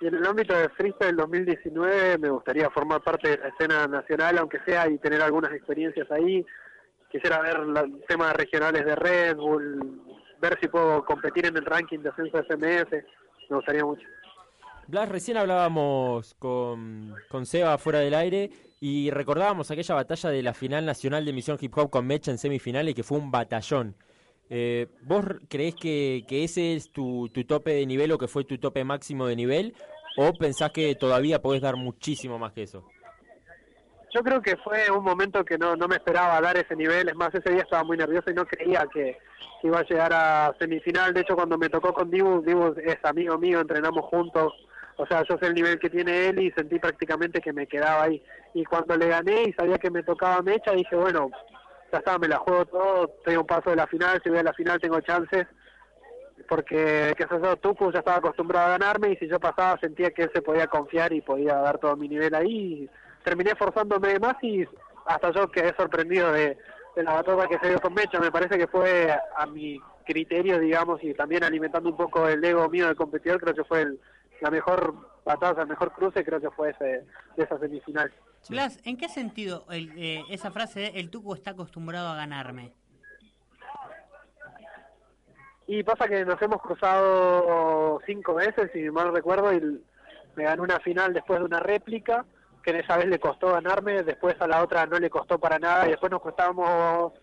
Y en el ámbito de freestyle 2019 me gustaría formar parte de la escena nacional, aunque sea, y tener algunas experiencias ahí quisiera ver la- temas regionales de Red Bull, ver si puedo competir en el ranking de ascenso FMS, me gustaría mucho. Blas, recién hablábamos con, con Seba fuera del aire y recordábamos aquella batalla de la final nacional de Misión Hip Hop con Mecha en semifinales que fue un batallón. Eh, ¿Vos creés que, que ese es tu, tu tope de nivel o que fue tu tope máximo de nivel? ¿O pensás que todavía podés dar muchísimo más que eso? Yo creo que fue un momento que no, no me esperaba dar ese nivel, es más, ese día estaba muy nervioso y no creía que, que iba a llegar a semifinal, de hecho cuando me tocó con Dibu, Dibu es amigo mío, entrenamos juntos, o sea, yo sé el nivel que tiene él y sentí prácticamente que me quedaba ahí. Y cuando le gané y sabía que me tocaba mecha, dije, bueno, ya está, me la juego todo, estoy un paso de la final, si voy a la final tengo chances, porque, sé yo, Tucu ya estaba acostumbrado a ganarme y si yo pasaba sentía que él se podía confiar y podía dar todo mi nivel ahí. Terminé forzándome más y hasta yo quedé sorprendido de, de la batalla que se dio con Mecha. Me parece que fue a mi criterio, digamos, y también alimentando un poco el ego mío de competidor, creo que fue el- la mejor batalla, el mejor cruce, creo que fue ese, de esa semifinal. Blas, ¿en qué sentido el, eh, esa frase de el Tuco está acostumbrado a ganarme? Y pasa que nos hemos cruzado cinco veces, si mal recuerdo, y me ganó una final después de una réplica, que en esa vez le costó ganarme, después a la otra no le costó para nada, y después nos costábamos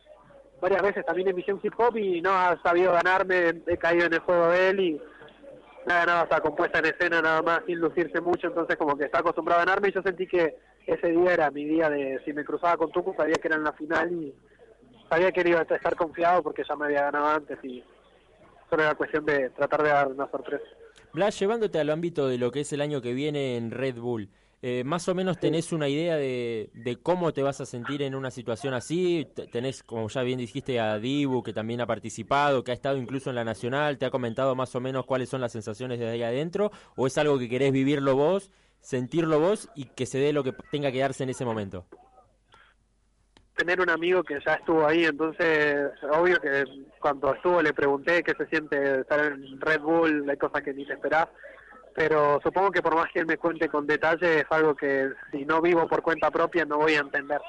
varias veces también en Misión Hip Hop y no ha sabido ganarme, he caído en el juego de él y me ha ganado hasta compuesta en escena nada más sin lucirse mucho, entonces como que está acostumbrado a ganarme y yo sentí que ese día era mi día de si me cruzaba con Tucu sabía que era en la final y sabía que iba a estar confiado porque ya me había ganado antes y solo era cuestión de tratar de dar una sorpresa. Blas, llevándote al ámbito de lo que es el año que viene en Red Bull, eh, ¿más o menos tenés una idea de, de cómo te vas a sentir en una situación así? Tenés, como ya bien dijiste, a Dibu, que también ha participado, que ha estado incluso en la Nacional, ¿te ha comentado más o menos cuáles son las sensaciones desde ahí adentro? ¿O es algo que querés vivirlo vos, sentirlo vos y que se dé lo que tenga que darse en ese momento? Tener un amigo que ya estuvo ahí, entonces obvio que cuando estuvo le pregunté qué se siente estar en Red Bull, hay cosas que ni te esperás, pero supongo que por más que él me cuente con detalle es algo que si no vivo por cuenta propia no voy a entender.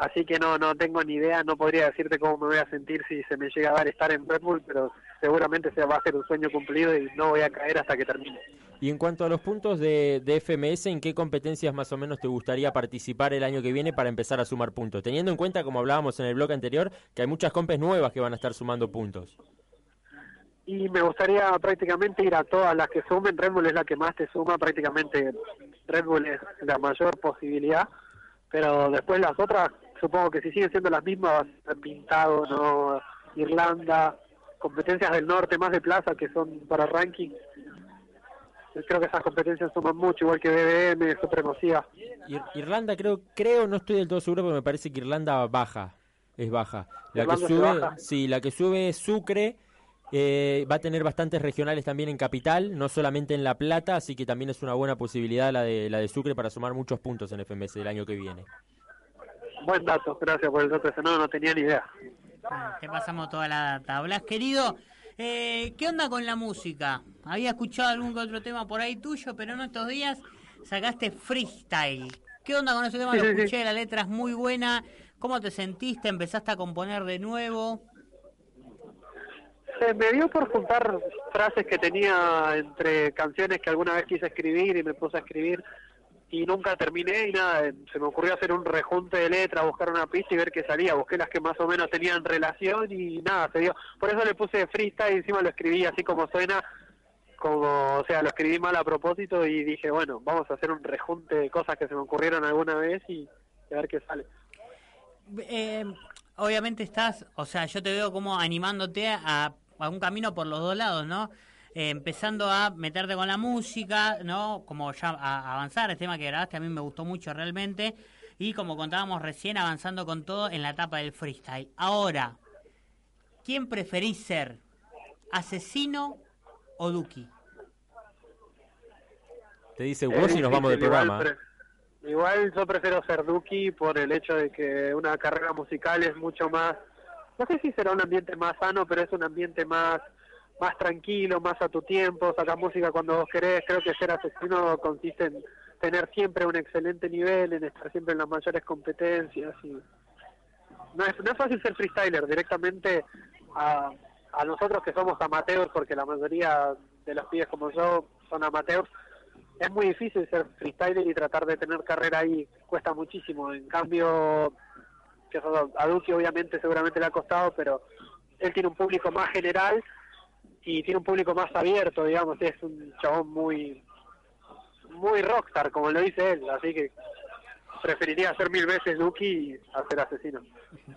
Así que no no tengo ni idea, no podría decirte cómo me voy a sentir si se me llega a dar estar en Red Bull, pero seguramente se va a ser un sueño cumplido y no voy a caer hasta que termine. Y en cuanto a los puntos de, de FMS, ¿en qué competencias más o menos te gustaría participar el año que viene para empezar a sumar puntos? Teniendo en cuenta, como hablábamos en el bloque anterior, que hay muchas compes nuevas que van a estar sumando puntos. Y me gustaría prácticamente ir a todas las que sumen. Red Bull es la que más te suma, prácticamente Red Bull es la mayor posibilidad, pero después las otras, supongo que si siguen siendo las mismas, pintado, ¿no? Irlanda, competencias del norte, más de plaza que son para ranking. Creo que esas competencias suman mucho, igual que BBM, Supremacía. Ir- Irlanda creo, creo, no estoy del todo seguro, pero me parece que Irlanda baja, es baja. La que Irlanda sube, sí, la que sube es Sucre, eh, va a tener bastantes regionales también en capital, no solamente en La Plata, así que también es una buena posibilidad la de la de Sucre para sumar muchos puntos en FMS el año que viene. Buen dato, gracias por el dato, ese no, no tenía ni idea. Ah, Te pasamos toda la data. Blas, querido, eh, ¿qué onda con la música? Había escuchado algún otro tema por ahí tuyo, pero en estos días sacaste freestyle. ¿Qué onda con ese tema? Sí, Lo sí, sí. escuché, la letra es muy buena. ¿Cómo te sentiste? ¿Empezaste a componer de nuevo? Se me dio por juntar frases que tenía entre canciones que alguna vez quise escribir y me puse a escribir y nunca terminé y nada, se me ocurrió hacer un rejunte de letras, buscar una pista y ver qué salía, busqué las que más o menos tenían relación y nada, se dio. Por eso le puse freestyle y encima lo escribí así como suena, como, o sea, lo escribí mal a propósito y dije, bueno, vamos a hacer un rejunte de cosas que se me ocurrieron alguna vez y, y a ver qué sale. Eh, obviamente estás, o sea, yo te veo como animándote a, a un camino por los dos lados, ¿no? Eh, empezando a meterte con la música, ¿no? Como ya a, avanzar, el tema que grabaste a mí me gustó mucho realmente. Y como contábamos recién, avanzando con todo en la etapa del freestyle. Ahora, ¿quién preferís ser? ¿Asesino o Duki? Te dice vos y nos vamos del programa. Igual yo prefiero ser Duki por el hecho de que una carrera musical es mucho más, no sé si será un ambiente más sano, pero es un ambiente más más tranquilo, más a tu tiempo, sacas música cuando vos querés, creo que ser asesino consiste en tener siempre un excelente nivel, en estar siempre en las mayores competencias. y No es, no es fácil ser freestyler, directamente a, a nosotros que somos amateurs, porque la mayoría de los pibes como yo son amateurs, es muy difícil ser freestyler y tratar de tener carrera ahí, cuesta muchísimo. En cambio, a Duki obviamente seguramente le ha costado, pero él tiene un público más general y tiene un público más abierto, digamos, es un chabón muy muy rockstar, como lo dice él, así que preferiría ser mil veces Duki y hacer asesino.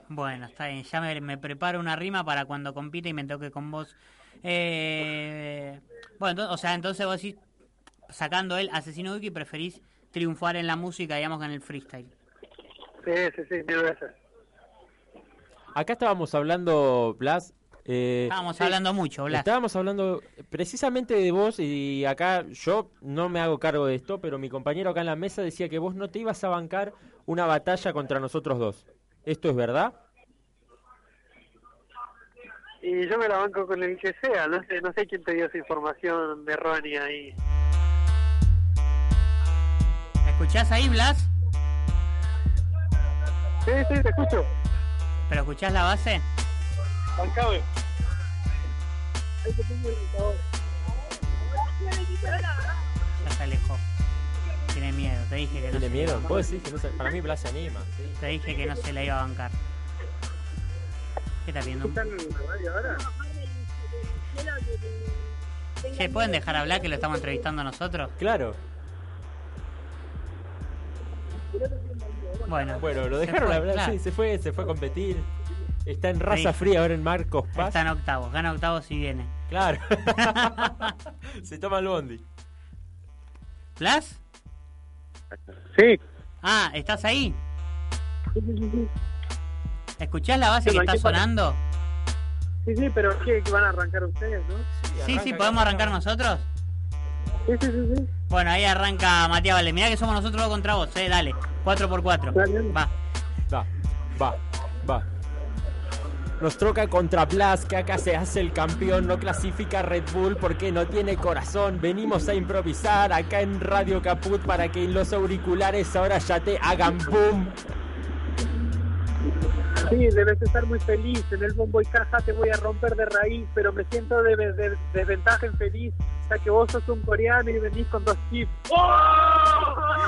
Bueno, está bien. Ya me, me preparo una rima para cuando compite y me toque con vos. Eh, bueno, o sea, entonces vos decís, sacando el asesino Duki, preferís triunfar en la música, digamos, que en el freestyle. Sí, sí, sí, mil veces. Acá estábamos hablando, Blas. eh, Estábamos hablando mucho, Blas. Estábamos hablando precisamente de vos y acá yo no me hago cargo de esto, pero mi compañero acá en la mesa decía que vos no te ibas a bancar una batalla contra nosotros dos. ¿Esto es verdad? Y yo me la banco con el que sea, no sé, no sé quién te dio esa información errónea ahí. ¿Me escuchás ahí, Blas? Sí, sí, te escucho. ¿Pero escuchás la base? Bancame. Ya se alejó. Tiene miedo, te dije que no ¿Tiene se miedo? Vos decís que no se- para mí Blas se anima. sí. Te dije que no se la iba a bancar. ¿Qué está viendo? Che, ¿pueden dejar hablar que lo estamos entrevistando nosotros? Claro. Bueno, Bueno, lo se dejaron fue, hablar, claro. sí, se fue, se fue a competir. Está en raza Sí. fría ahora en Marcos Paz. Está en octavos, gana octavos y viene. Claro. se toma el bondi. ¿Blas? Sí. Ah, ¿estás ahí? Sí, sí, sí, sí. ¿Escuchás la base Sí, que está sonando? Sí, sí, pero ¿qué? ¿Que van a arrancar ustedes, no? Sí, sí, ¿podemos arrancar nosotros? Sí, sí, sí, sí. Bueno, ahí arranca Matías Vale. Mirá que somos nosotros dos contra vos, eh, dale. 4 por 4 Va. Va, va, va. Nos troca contra Blas, que acá se hace el campeón, no clasifica Red Bull porque no tiene corazón. Venimos a improvisar acá en Radio Caput para que los auriculares ahora ya te hagan boom. Sí, debes estar muy feliz. En el bombo y caja te voy a romper de raíz, pero me siento de, de- de desventaja en feliz, ya que vos sos un coreano y venís con dos chips.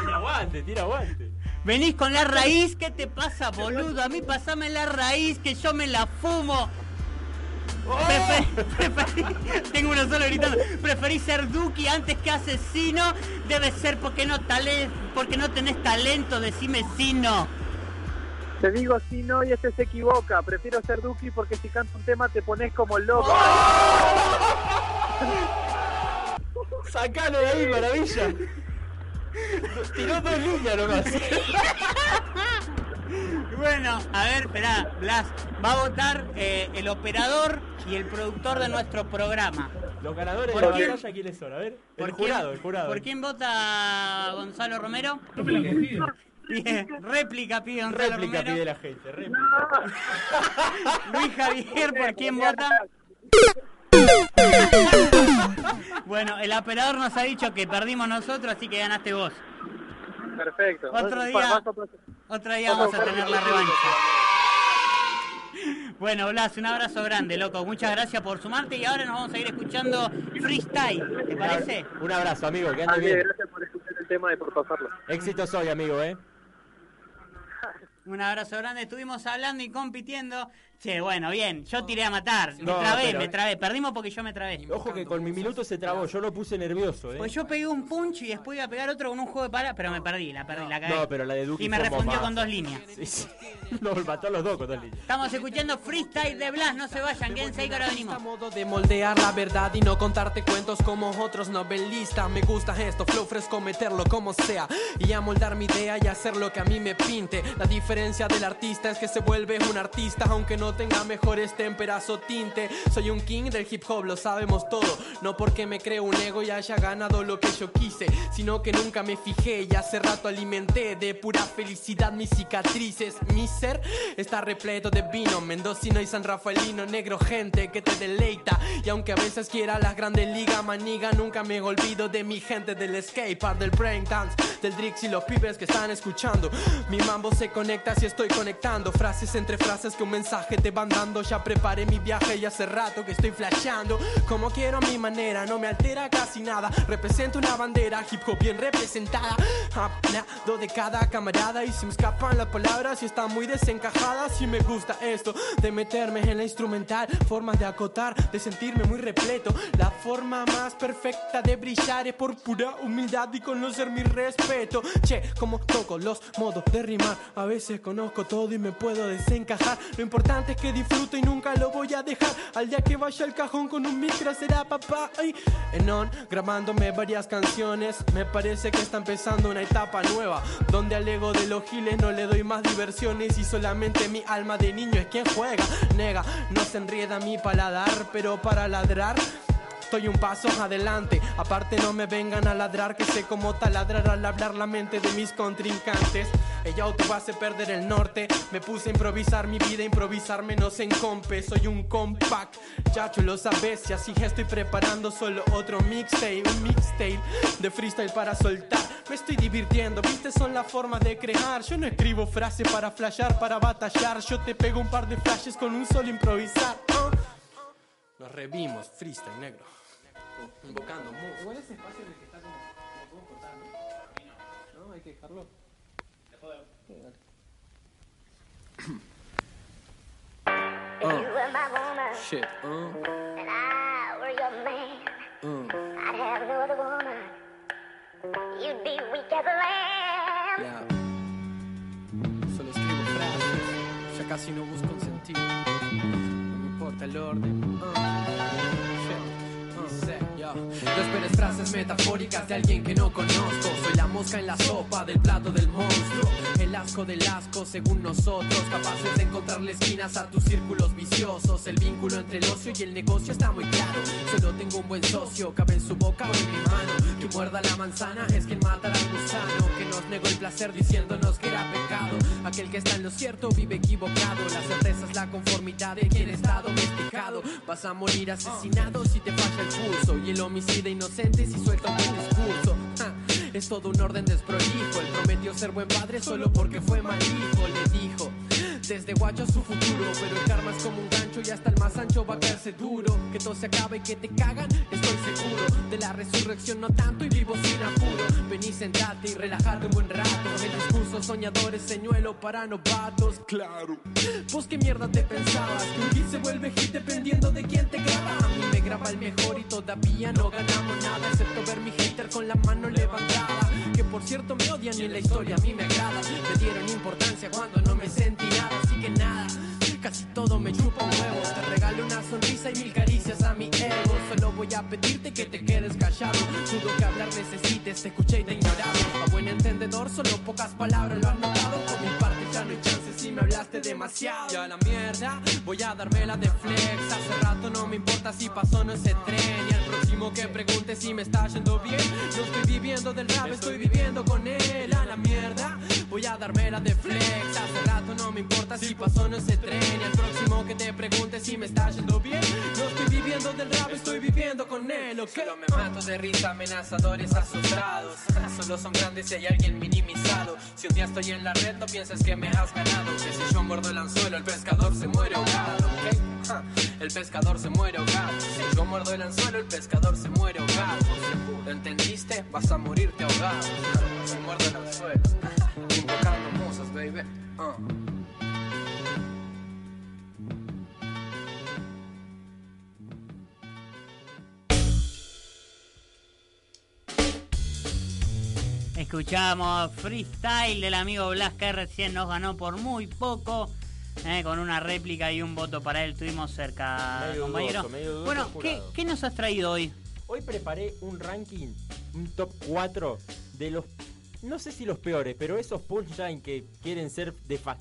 Tira aguante, tira aguante. Venís con la raíz, ¿qué te pasa, boludo? A mí pasame la raíz, que yo me la fumo. Prefer- preferí- tengo uno solo gritando. Preferí ser Duki antes que asesino. Debe ser porque no tale, porque no tenés talento, decime si no. Te digo si no y este se equivoca. Prefiero ser Duki porque si canto un tema te pones como loco. Sacalo de ahí, maravilla. Tiró dos líneas nomás. Bueno, a ver, esperá, Blas. Va a votar eh, el operador y el productor de nuestro programa. Los ganadores de ¿Por la quién? batalla, ¿quiénes son? A ver. ¿Por El quién- jurado, el jurado. ¿Por quién vota Gonzalo Romero? Bien, réplica pide Gonzalo Réplica Romero. pide la gente, réplica. Luis Javier, ¿por quién vota? bueno, el operador nos ha dicho que perdimos nosotros, así que ganaste vos. Perfecto. Otro día, otro día vamos a tener la revancha. Bueno, Blas, un abrazo grande, loco. Muchas gracias por sumarte y ahora nos vamos a ir escuchando freestyle. ¿Te parece? Un abrazo, amigo, que andes bien. gracias por escuchar el tema y por pasarlo. Éxitos hoy, amigo, ¿eh? Un abrazo grande. Estuvimos hablando y compitiendo. Che, bueno, bien. Yo tiré a matar. Me No, trabé, pero- me trabé. Perdimos porque yo me trabé. Ojo que con mi minuto se trabó, yo lo puse nervioso, ¿eh? Pues yo pegué un punch y después iba a pegar otro con un juego de pala, pero me perdí, la perdí, la cagué. No, pero la de Duki Y me fue respondió bombazo. con dos líneas. Sí, sí. Nos mató a los dos con dos líneas. Estamos escuchando freestyle de Blas, no se vayan, quédense ahí que ahora venimos. modo de moldear la verdad y no contarte cuentos como otros novelistas. Me gusta esto, flow fresco, meterlo como sea y amoldar mi idea y hacer lo que a mí me pinte. La diferencia del artista es que se vuelve un artista, aunque no no tenga mejores témperas o tinte. Soy un king del hip hop, lo sabemos todo. No porque me creo un ego y haya ganado lo que yo quise, sino que nunca me fijé y hace rato alimenté de pura felicidad mis cicatrices. Mi ser está repleto de vino, mendocino y san rafaelino, negro gente que te deleita. Y aunque a veces quiera las grandes ligas, maniga, nunca me olvido de mi gente del skate park, del breakdance, del Drix y los pibes que están escuchando. Mi mambo se conecta si estoy conectando frases entre frases que un mensaje te van dando. Ya preparé mi viaje y hace rato que estoy flasheando. Como quiero a mi manera, no me altera casi nada. Represento una bandera hip hop bien representada. Hablando de cada camarada y se me escapan las palabras y están muy desencajadas. Y me gusta esto de meterme en la instrumental, formas de acotar, de sentirme muy repleto. La forma más perfecta de brillar es por pura humildad y conocer mi respeto. Che, como toco los modos de rimar, a veces conozco todo y me puedo desencajar. Lo importante que disfruto y nunca lo voy a dejar. Al día que vaya al cajón con un micro será papá. Ay, en grabándome varias canciones. Me parece que está empezando una etapa nueva. Donde al ego de los giles no le doy más diversiones. Y solamente mi alma de niño es quien juega. Nega, no se enrieda mi paladar, pero para ladrar. Estoy un paso adelante, aparte no me vengan a ladrar que sé cómo taladrar al hablar la mente de mis contrincantes. Ella te hace perder el norte, me puse a improvisar mi vida, improvisarme no se encompe, soy un compact, ya tú lo sabes y así estoy preparando solo otro mixtape, un mixtape de freestyle para soltar. Me estoy divirtiendo, viste son la forma de crear, yo no escribo frases para flashear, para batallar, yo te pego un par de flashes con un solo improvisar. ¿ah? Nos revimos, freestyle negro. Invocando mu- Igual ese espacio en el que está como. Lo podemos cortar, ¿no? No, hay que dejarlo. Were my woman Shit, uh, and I were your man, uh, I'd have no other woman. You'd be weak as a lamb. ya. Solo escribo frases, ya casi no busco un sentido. No me importa el orden. Uh, No esperes frases metafóricas de alguien que no conozco. Soy la mosca en la sopa del plato del monstruo. El asco del asco según nosotros. Capaces de encontrarle esquinas a tus círculos viciosos. El vínculo entre el ocio y el negocio está muy claro. Solo tengo un buen socio, cabe en su boca o en mi mano. Que muerda la manzana es quien mata al gusano. Que nos negó el placer diciéndonos que era pecado. Aquel que está en lo cierto vive equivocado. La certeza es la conformidad de quien está domesticado. Vas a morir asesinado si te falla el Y el homicida inocente si suelta un discurso. Es todo un orden desprolijo. Él prometió ser buen padre solo porque fue mal hijo, le dijo. Desde guacho su futuro, pero el karma es como un gancho y hasta el más ancho va a caerse duro. Que todo se acabe y que te cagan, estoy seguro. De la resurrección no tanto y vivo sin apuro. Vení, sentate y relajate un buen rato. El discurso soñador es señuelo para novatos, claro. ¿Vos qué mierda te pensabas? Que un hit se vuelve hit dependiendo de quién te graba. A mí me graba el mejor y todavía no ganamos nada, excepto ver mi hater con la mano levantada. Que por cierto me odian y la historia a mí me agrada. Me dieron importancia cuando no me sentí nada, así que nada. Casi todo me chupa un huevo. Te regalo una sonrisa y mil caricias a mi ego. Solo voy a pedirte que te quedes callado. Dudo que hablar necesites, te escuché y te ignorado. A buen entendedor, solo pocas palabras lo han notado. Por mi parte ya no hay chance si me hablaste demasiado. Ya la mierda, voy a dármela de flex. Hace rato no me importa si pasó no ese tren. Y al próximo que pregunte si me está yendo bien. No estoy viviendo del rap, estoy viviendo con él. A la mierda, voy a dármela de flex. Hace rato no me importa si pasó no ese tren. Y al próximo que te pregunte si me está yendo bien. No estoy viviendo del rap, estoy viviendo con él. ¿ok? Solo me mato de risa, amenazadores asustados. Solo son grandes si hay alguien minimizado. Si un día estoy en la red, no pienses que me has ganado. Que si yo muerdo el anzuelo, el pescador se muere ahogado. ¿ok? El pescador se muere ahogado. Si yo muerdo el anzuelo, el pescador se muere ahogado. ¿Lo entendiste? Vas a morirte ahogado. Si muerdo el anzuelo. Uh. Escuchamos freestyle del amigo Blas que recién nos ganó por muy poco. eh, con una réplica y un voto para él. Estuvimos cerca, Medio compañero. dudoso, medio dudoso bueno, ¿qué, qué nos has traído hoy? Hoy preparé un ranking, un top 4 de los, no sé si los peores, pero esos punchline que quieren ser de fa...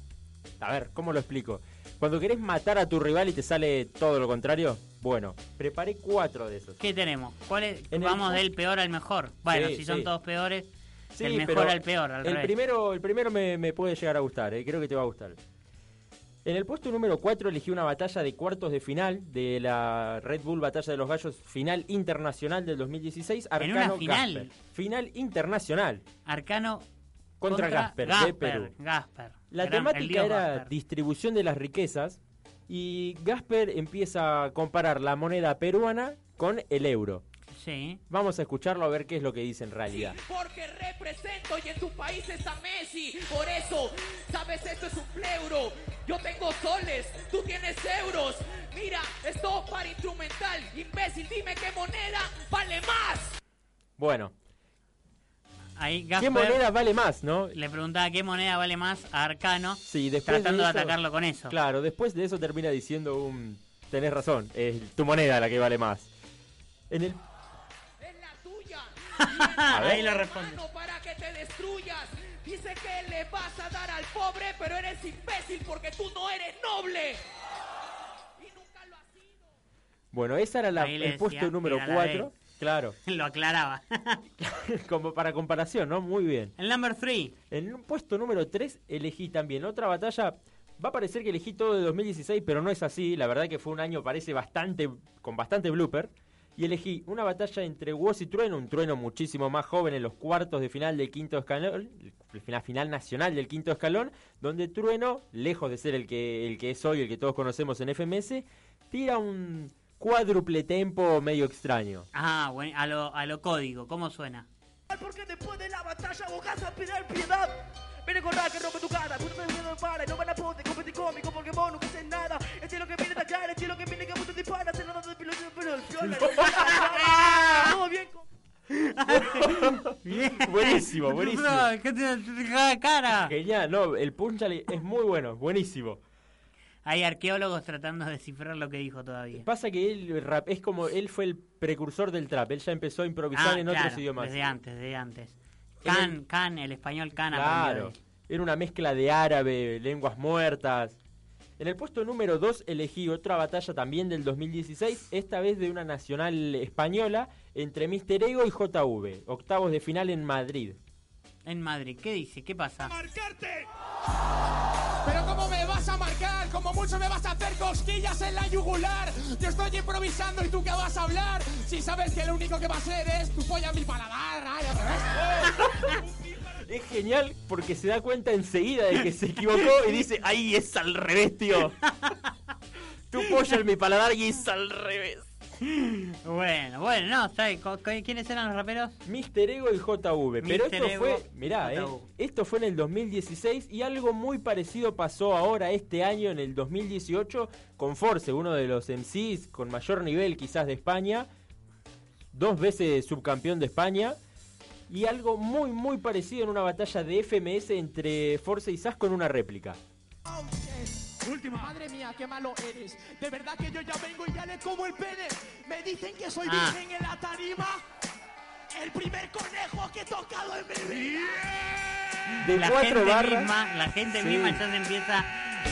A ver, ¿cómo lo explico? Cuando querés matar a tu rival y te sale todo lo contrario, bueno, preparé cuatro de esos. ¿Qué tenemos? ¿Cuál es? El- Vamos del peor al mejor. Bueno, Sí, si son sí. todos peores, Sí, el mejor pero al peor, al el revés. primero, el primero me, me puede llegar a gustar, eh, creo que te va a gustar. En el puesto número 4 elegí una batalla de cuartos de final de la Red Bull Batalla de los Gallos Final Internacional del 2016. ¿En una Arcano final? Gasper. Final internacional. Arcano Contra, Gasper, de Perú. Gasper. La Gran- temática era Gasper. distribución de las riquezas y Gasper empieza a comparar la moneda peruana con el euro. Sí. Vamos a escucharlo a ver qué es lo que dice en realidad. Porque represento y en tu país está Messi. Por eso, sabes, esto es un pleuro. Yo tengo soles, tú tienes euros. Mira, esto para instrumental. Imbécil, dime qué moneda vale más. Bueno, Ahí ¿qué moneda vale más, no? le preguntaba qué moneda vale más a Arcano, Sí, después tratando de, eso- atacarlo con eso. Claro, después de eso termina diciendo un... Tenés razón, es tu moneda la que vale más. En el... A ver. Ahí lo responde. Para que te destruyas. Dice que le vas a dar al pobre, pero eres imbécil porque tú no eres noble. Bueno, esa era la- Ahí le el puesto decía, número era la 4. Claro, Lo aclaraba. como para comparación, ¿no? Muy bien. El number 3. En un puesto número 3 elegí también otra batalla. Va a parecer que elegí todo de 2016, pero no es así. La verdad que fue un año, parece bastante, con bastante blooper. Y elegí una batalla entre Woz y Trueno, un Trueno muchísimo más joven en los cuartos de final del quinto escalón, el final, final nacional del quinto escalón, donde Trueno, lejos de ser el que, el que es hoy, el que todos conocemos en FMS, tira un cuádruple tempo medio extraño. Ah, bueno, a lo, a lo código, ¿cómo suena? Porque después de la batalla vos vas a pedir piedad. A correr que rompe tu cara, puto te no para, y no van a poder competir conmigo porque vos no haces nada. Este es lo que viene de acá, este es lo que viene que mucho dispara, se lo de piloto, pero el piola. Todo bien con... buenísimo, buenísimo. No, ¿qué te te- cara? Genial, no, el punchale es muy bueno, buenísimo. Hay arqueólogos tratando de descifrar lo que dijo todavía. Pasa que él rap, es como él fue el precursor del trap, él ya empezó a improvisar Ah, en otros claro, idiomas. Desde antes, desde antes. Can, el- can, el español can Claro, era una mezcla de árabe, lenguas muertas. En el puesto número 2 elegí otra batalla también del 2016, esta vez de una nacional española entre Mister Ego y JV, octavos de final en Madrid. En Madrid, ¿qué dice? ¿Qué pasa? Pero ¿cómo me vas a marcar? Como mucho me vas a hacer cosquillas en la yugular. Yo estoy improvisando y tú qué vas a hablar. Si sabes que lo único que va a ser es tu polla en mi paladar. Ay. Es genial porque se da cuenta enseguida de que se equivocó y dice, ¡ay, es al revés, tío! Tu pollo en mi paladar y es al revés. Bueno, bueno, no, ¿sabes co- co- quiénes eran los raperos? Mister Ego y JV. Pero esto Ego, fue, mirá, eh, esto fue en el 2016 y algo muy parecido pasó ahora este año en el 2018 con Force, uno de los MCs con mayor nivel quizás de España, dos veces subcampeón de España. Y algo muy muy parecido en una batalla de FMS entre Force y Sas con una réplica. Última. Madre mía, qué malo eres. De verdad que yo ya vengo y ya le como el pene. Me dicen que soy Ah. virgen en la tarima. El primer conejo que he tocado en mi vida. De la cuatro gente barras. misma, la gente Sí. misma ya se empieza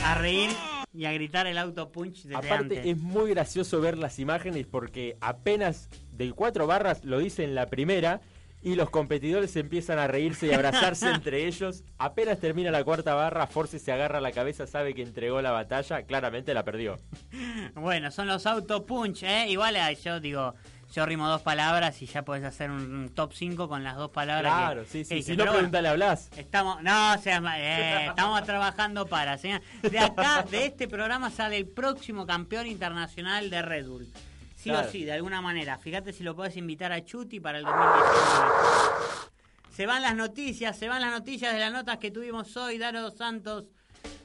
a reír y a gritar el auto punch desde Aparte antes. es muy gracioso ver las imágenes porque apenas del cuatro barras lo dice en la primera y los competidores empiezan a reírse y abrazarse entre ellos. Apenas termina la cuarta barra, Force se agarra la cabeza, sabe que entregó la batalla, claramente la perdió. Bueno, son los auto punch, ¿eh? Igual yo digo, yo rimo dos palabras y ya podés hacer un, top 5 con las dos palabras. Claro, que- sí, sí. Si no, bueno, pregúntale, hablas. Estamos, no, seas ma- eh, estamos trabajando para, señor. De acá, de este programa sale el próximo campeón internacional de Red Bull. Sí Claro. o sí, de alguna manera. Fíjate si lo puedes invitar a Chuti para el 2019. Se van las noticias, se van las noticias de las notas que tuvimos hoy. Daro Santos,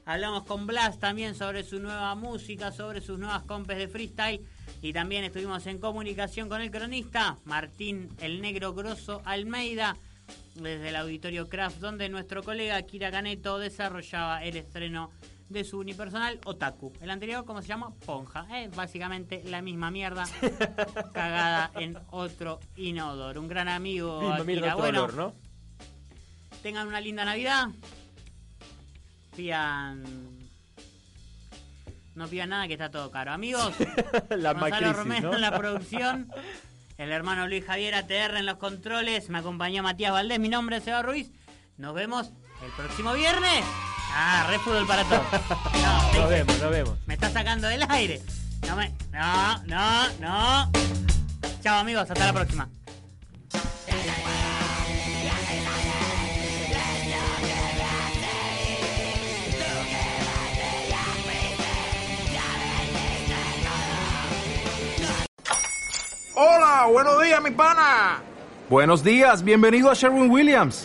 hablamos con Blas también sobre su nueva música, sobre sus nuevas compes de freestyle. Y también estuvimos en comunicación con el cronista Martín el Negro Grosso Almeida desde el Auditorio Craft, donde nuestro colega Kira Caneto desarrollaba el estreno de su unipersonal Otaku. El anterior, ¿cómo se llama? Ponja. Es básicamente la misma mierda cagada en otro inodoro. Un gran amigo. Misma mierda, Akira. otro Bueno, olor, ¿no? tengan una linda Navidad. Pidan No pidan nada que está todo caro. Amigos, La Gonzalo Romero ¿no? en la producción. El hermano Luis Javier ATR en los controles. Me acompañó Matías Valdés. Mi nombre es Seba Ruiz. Nos vemos el próximo viernes. Ah, re fútbol para todos. No, Nos vemos, nos vemos. me está sacando del aire. No, me... no, no, no. Chao amigos, hasta la próxima. Hola, buenos días, mi pana. Buenos días, bienvenido a Sherwin Williams.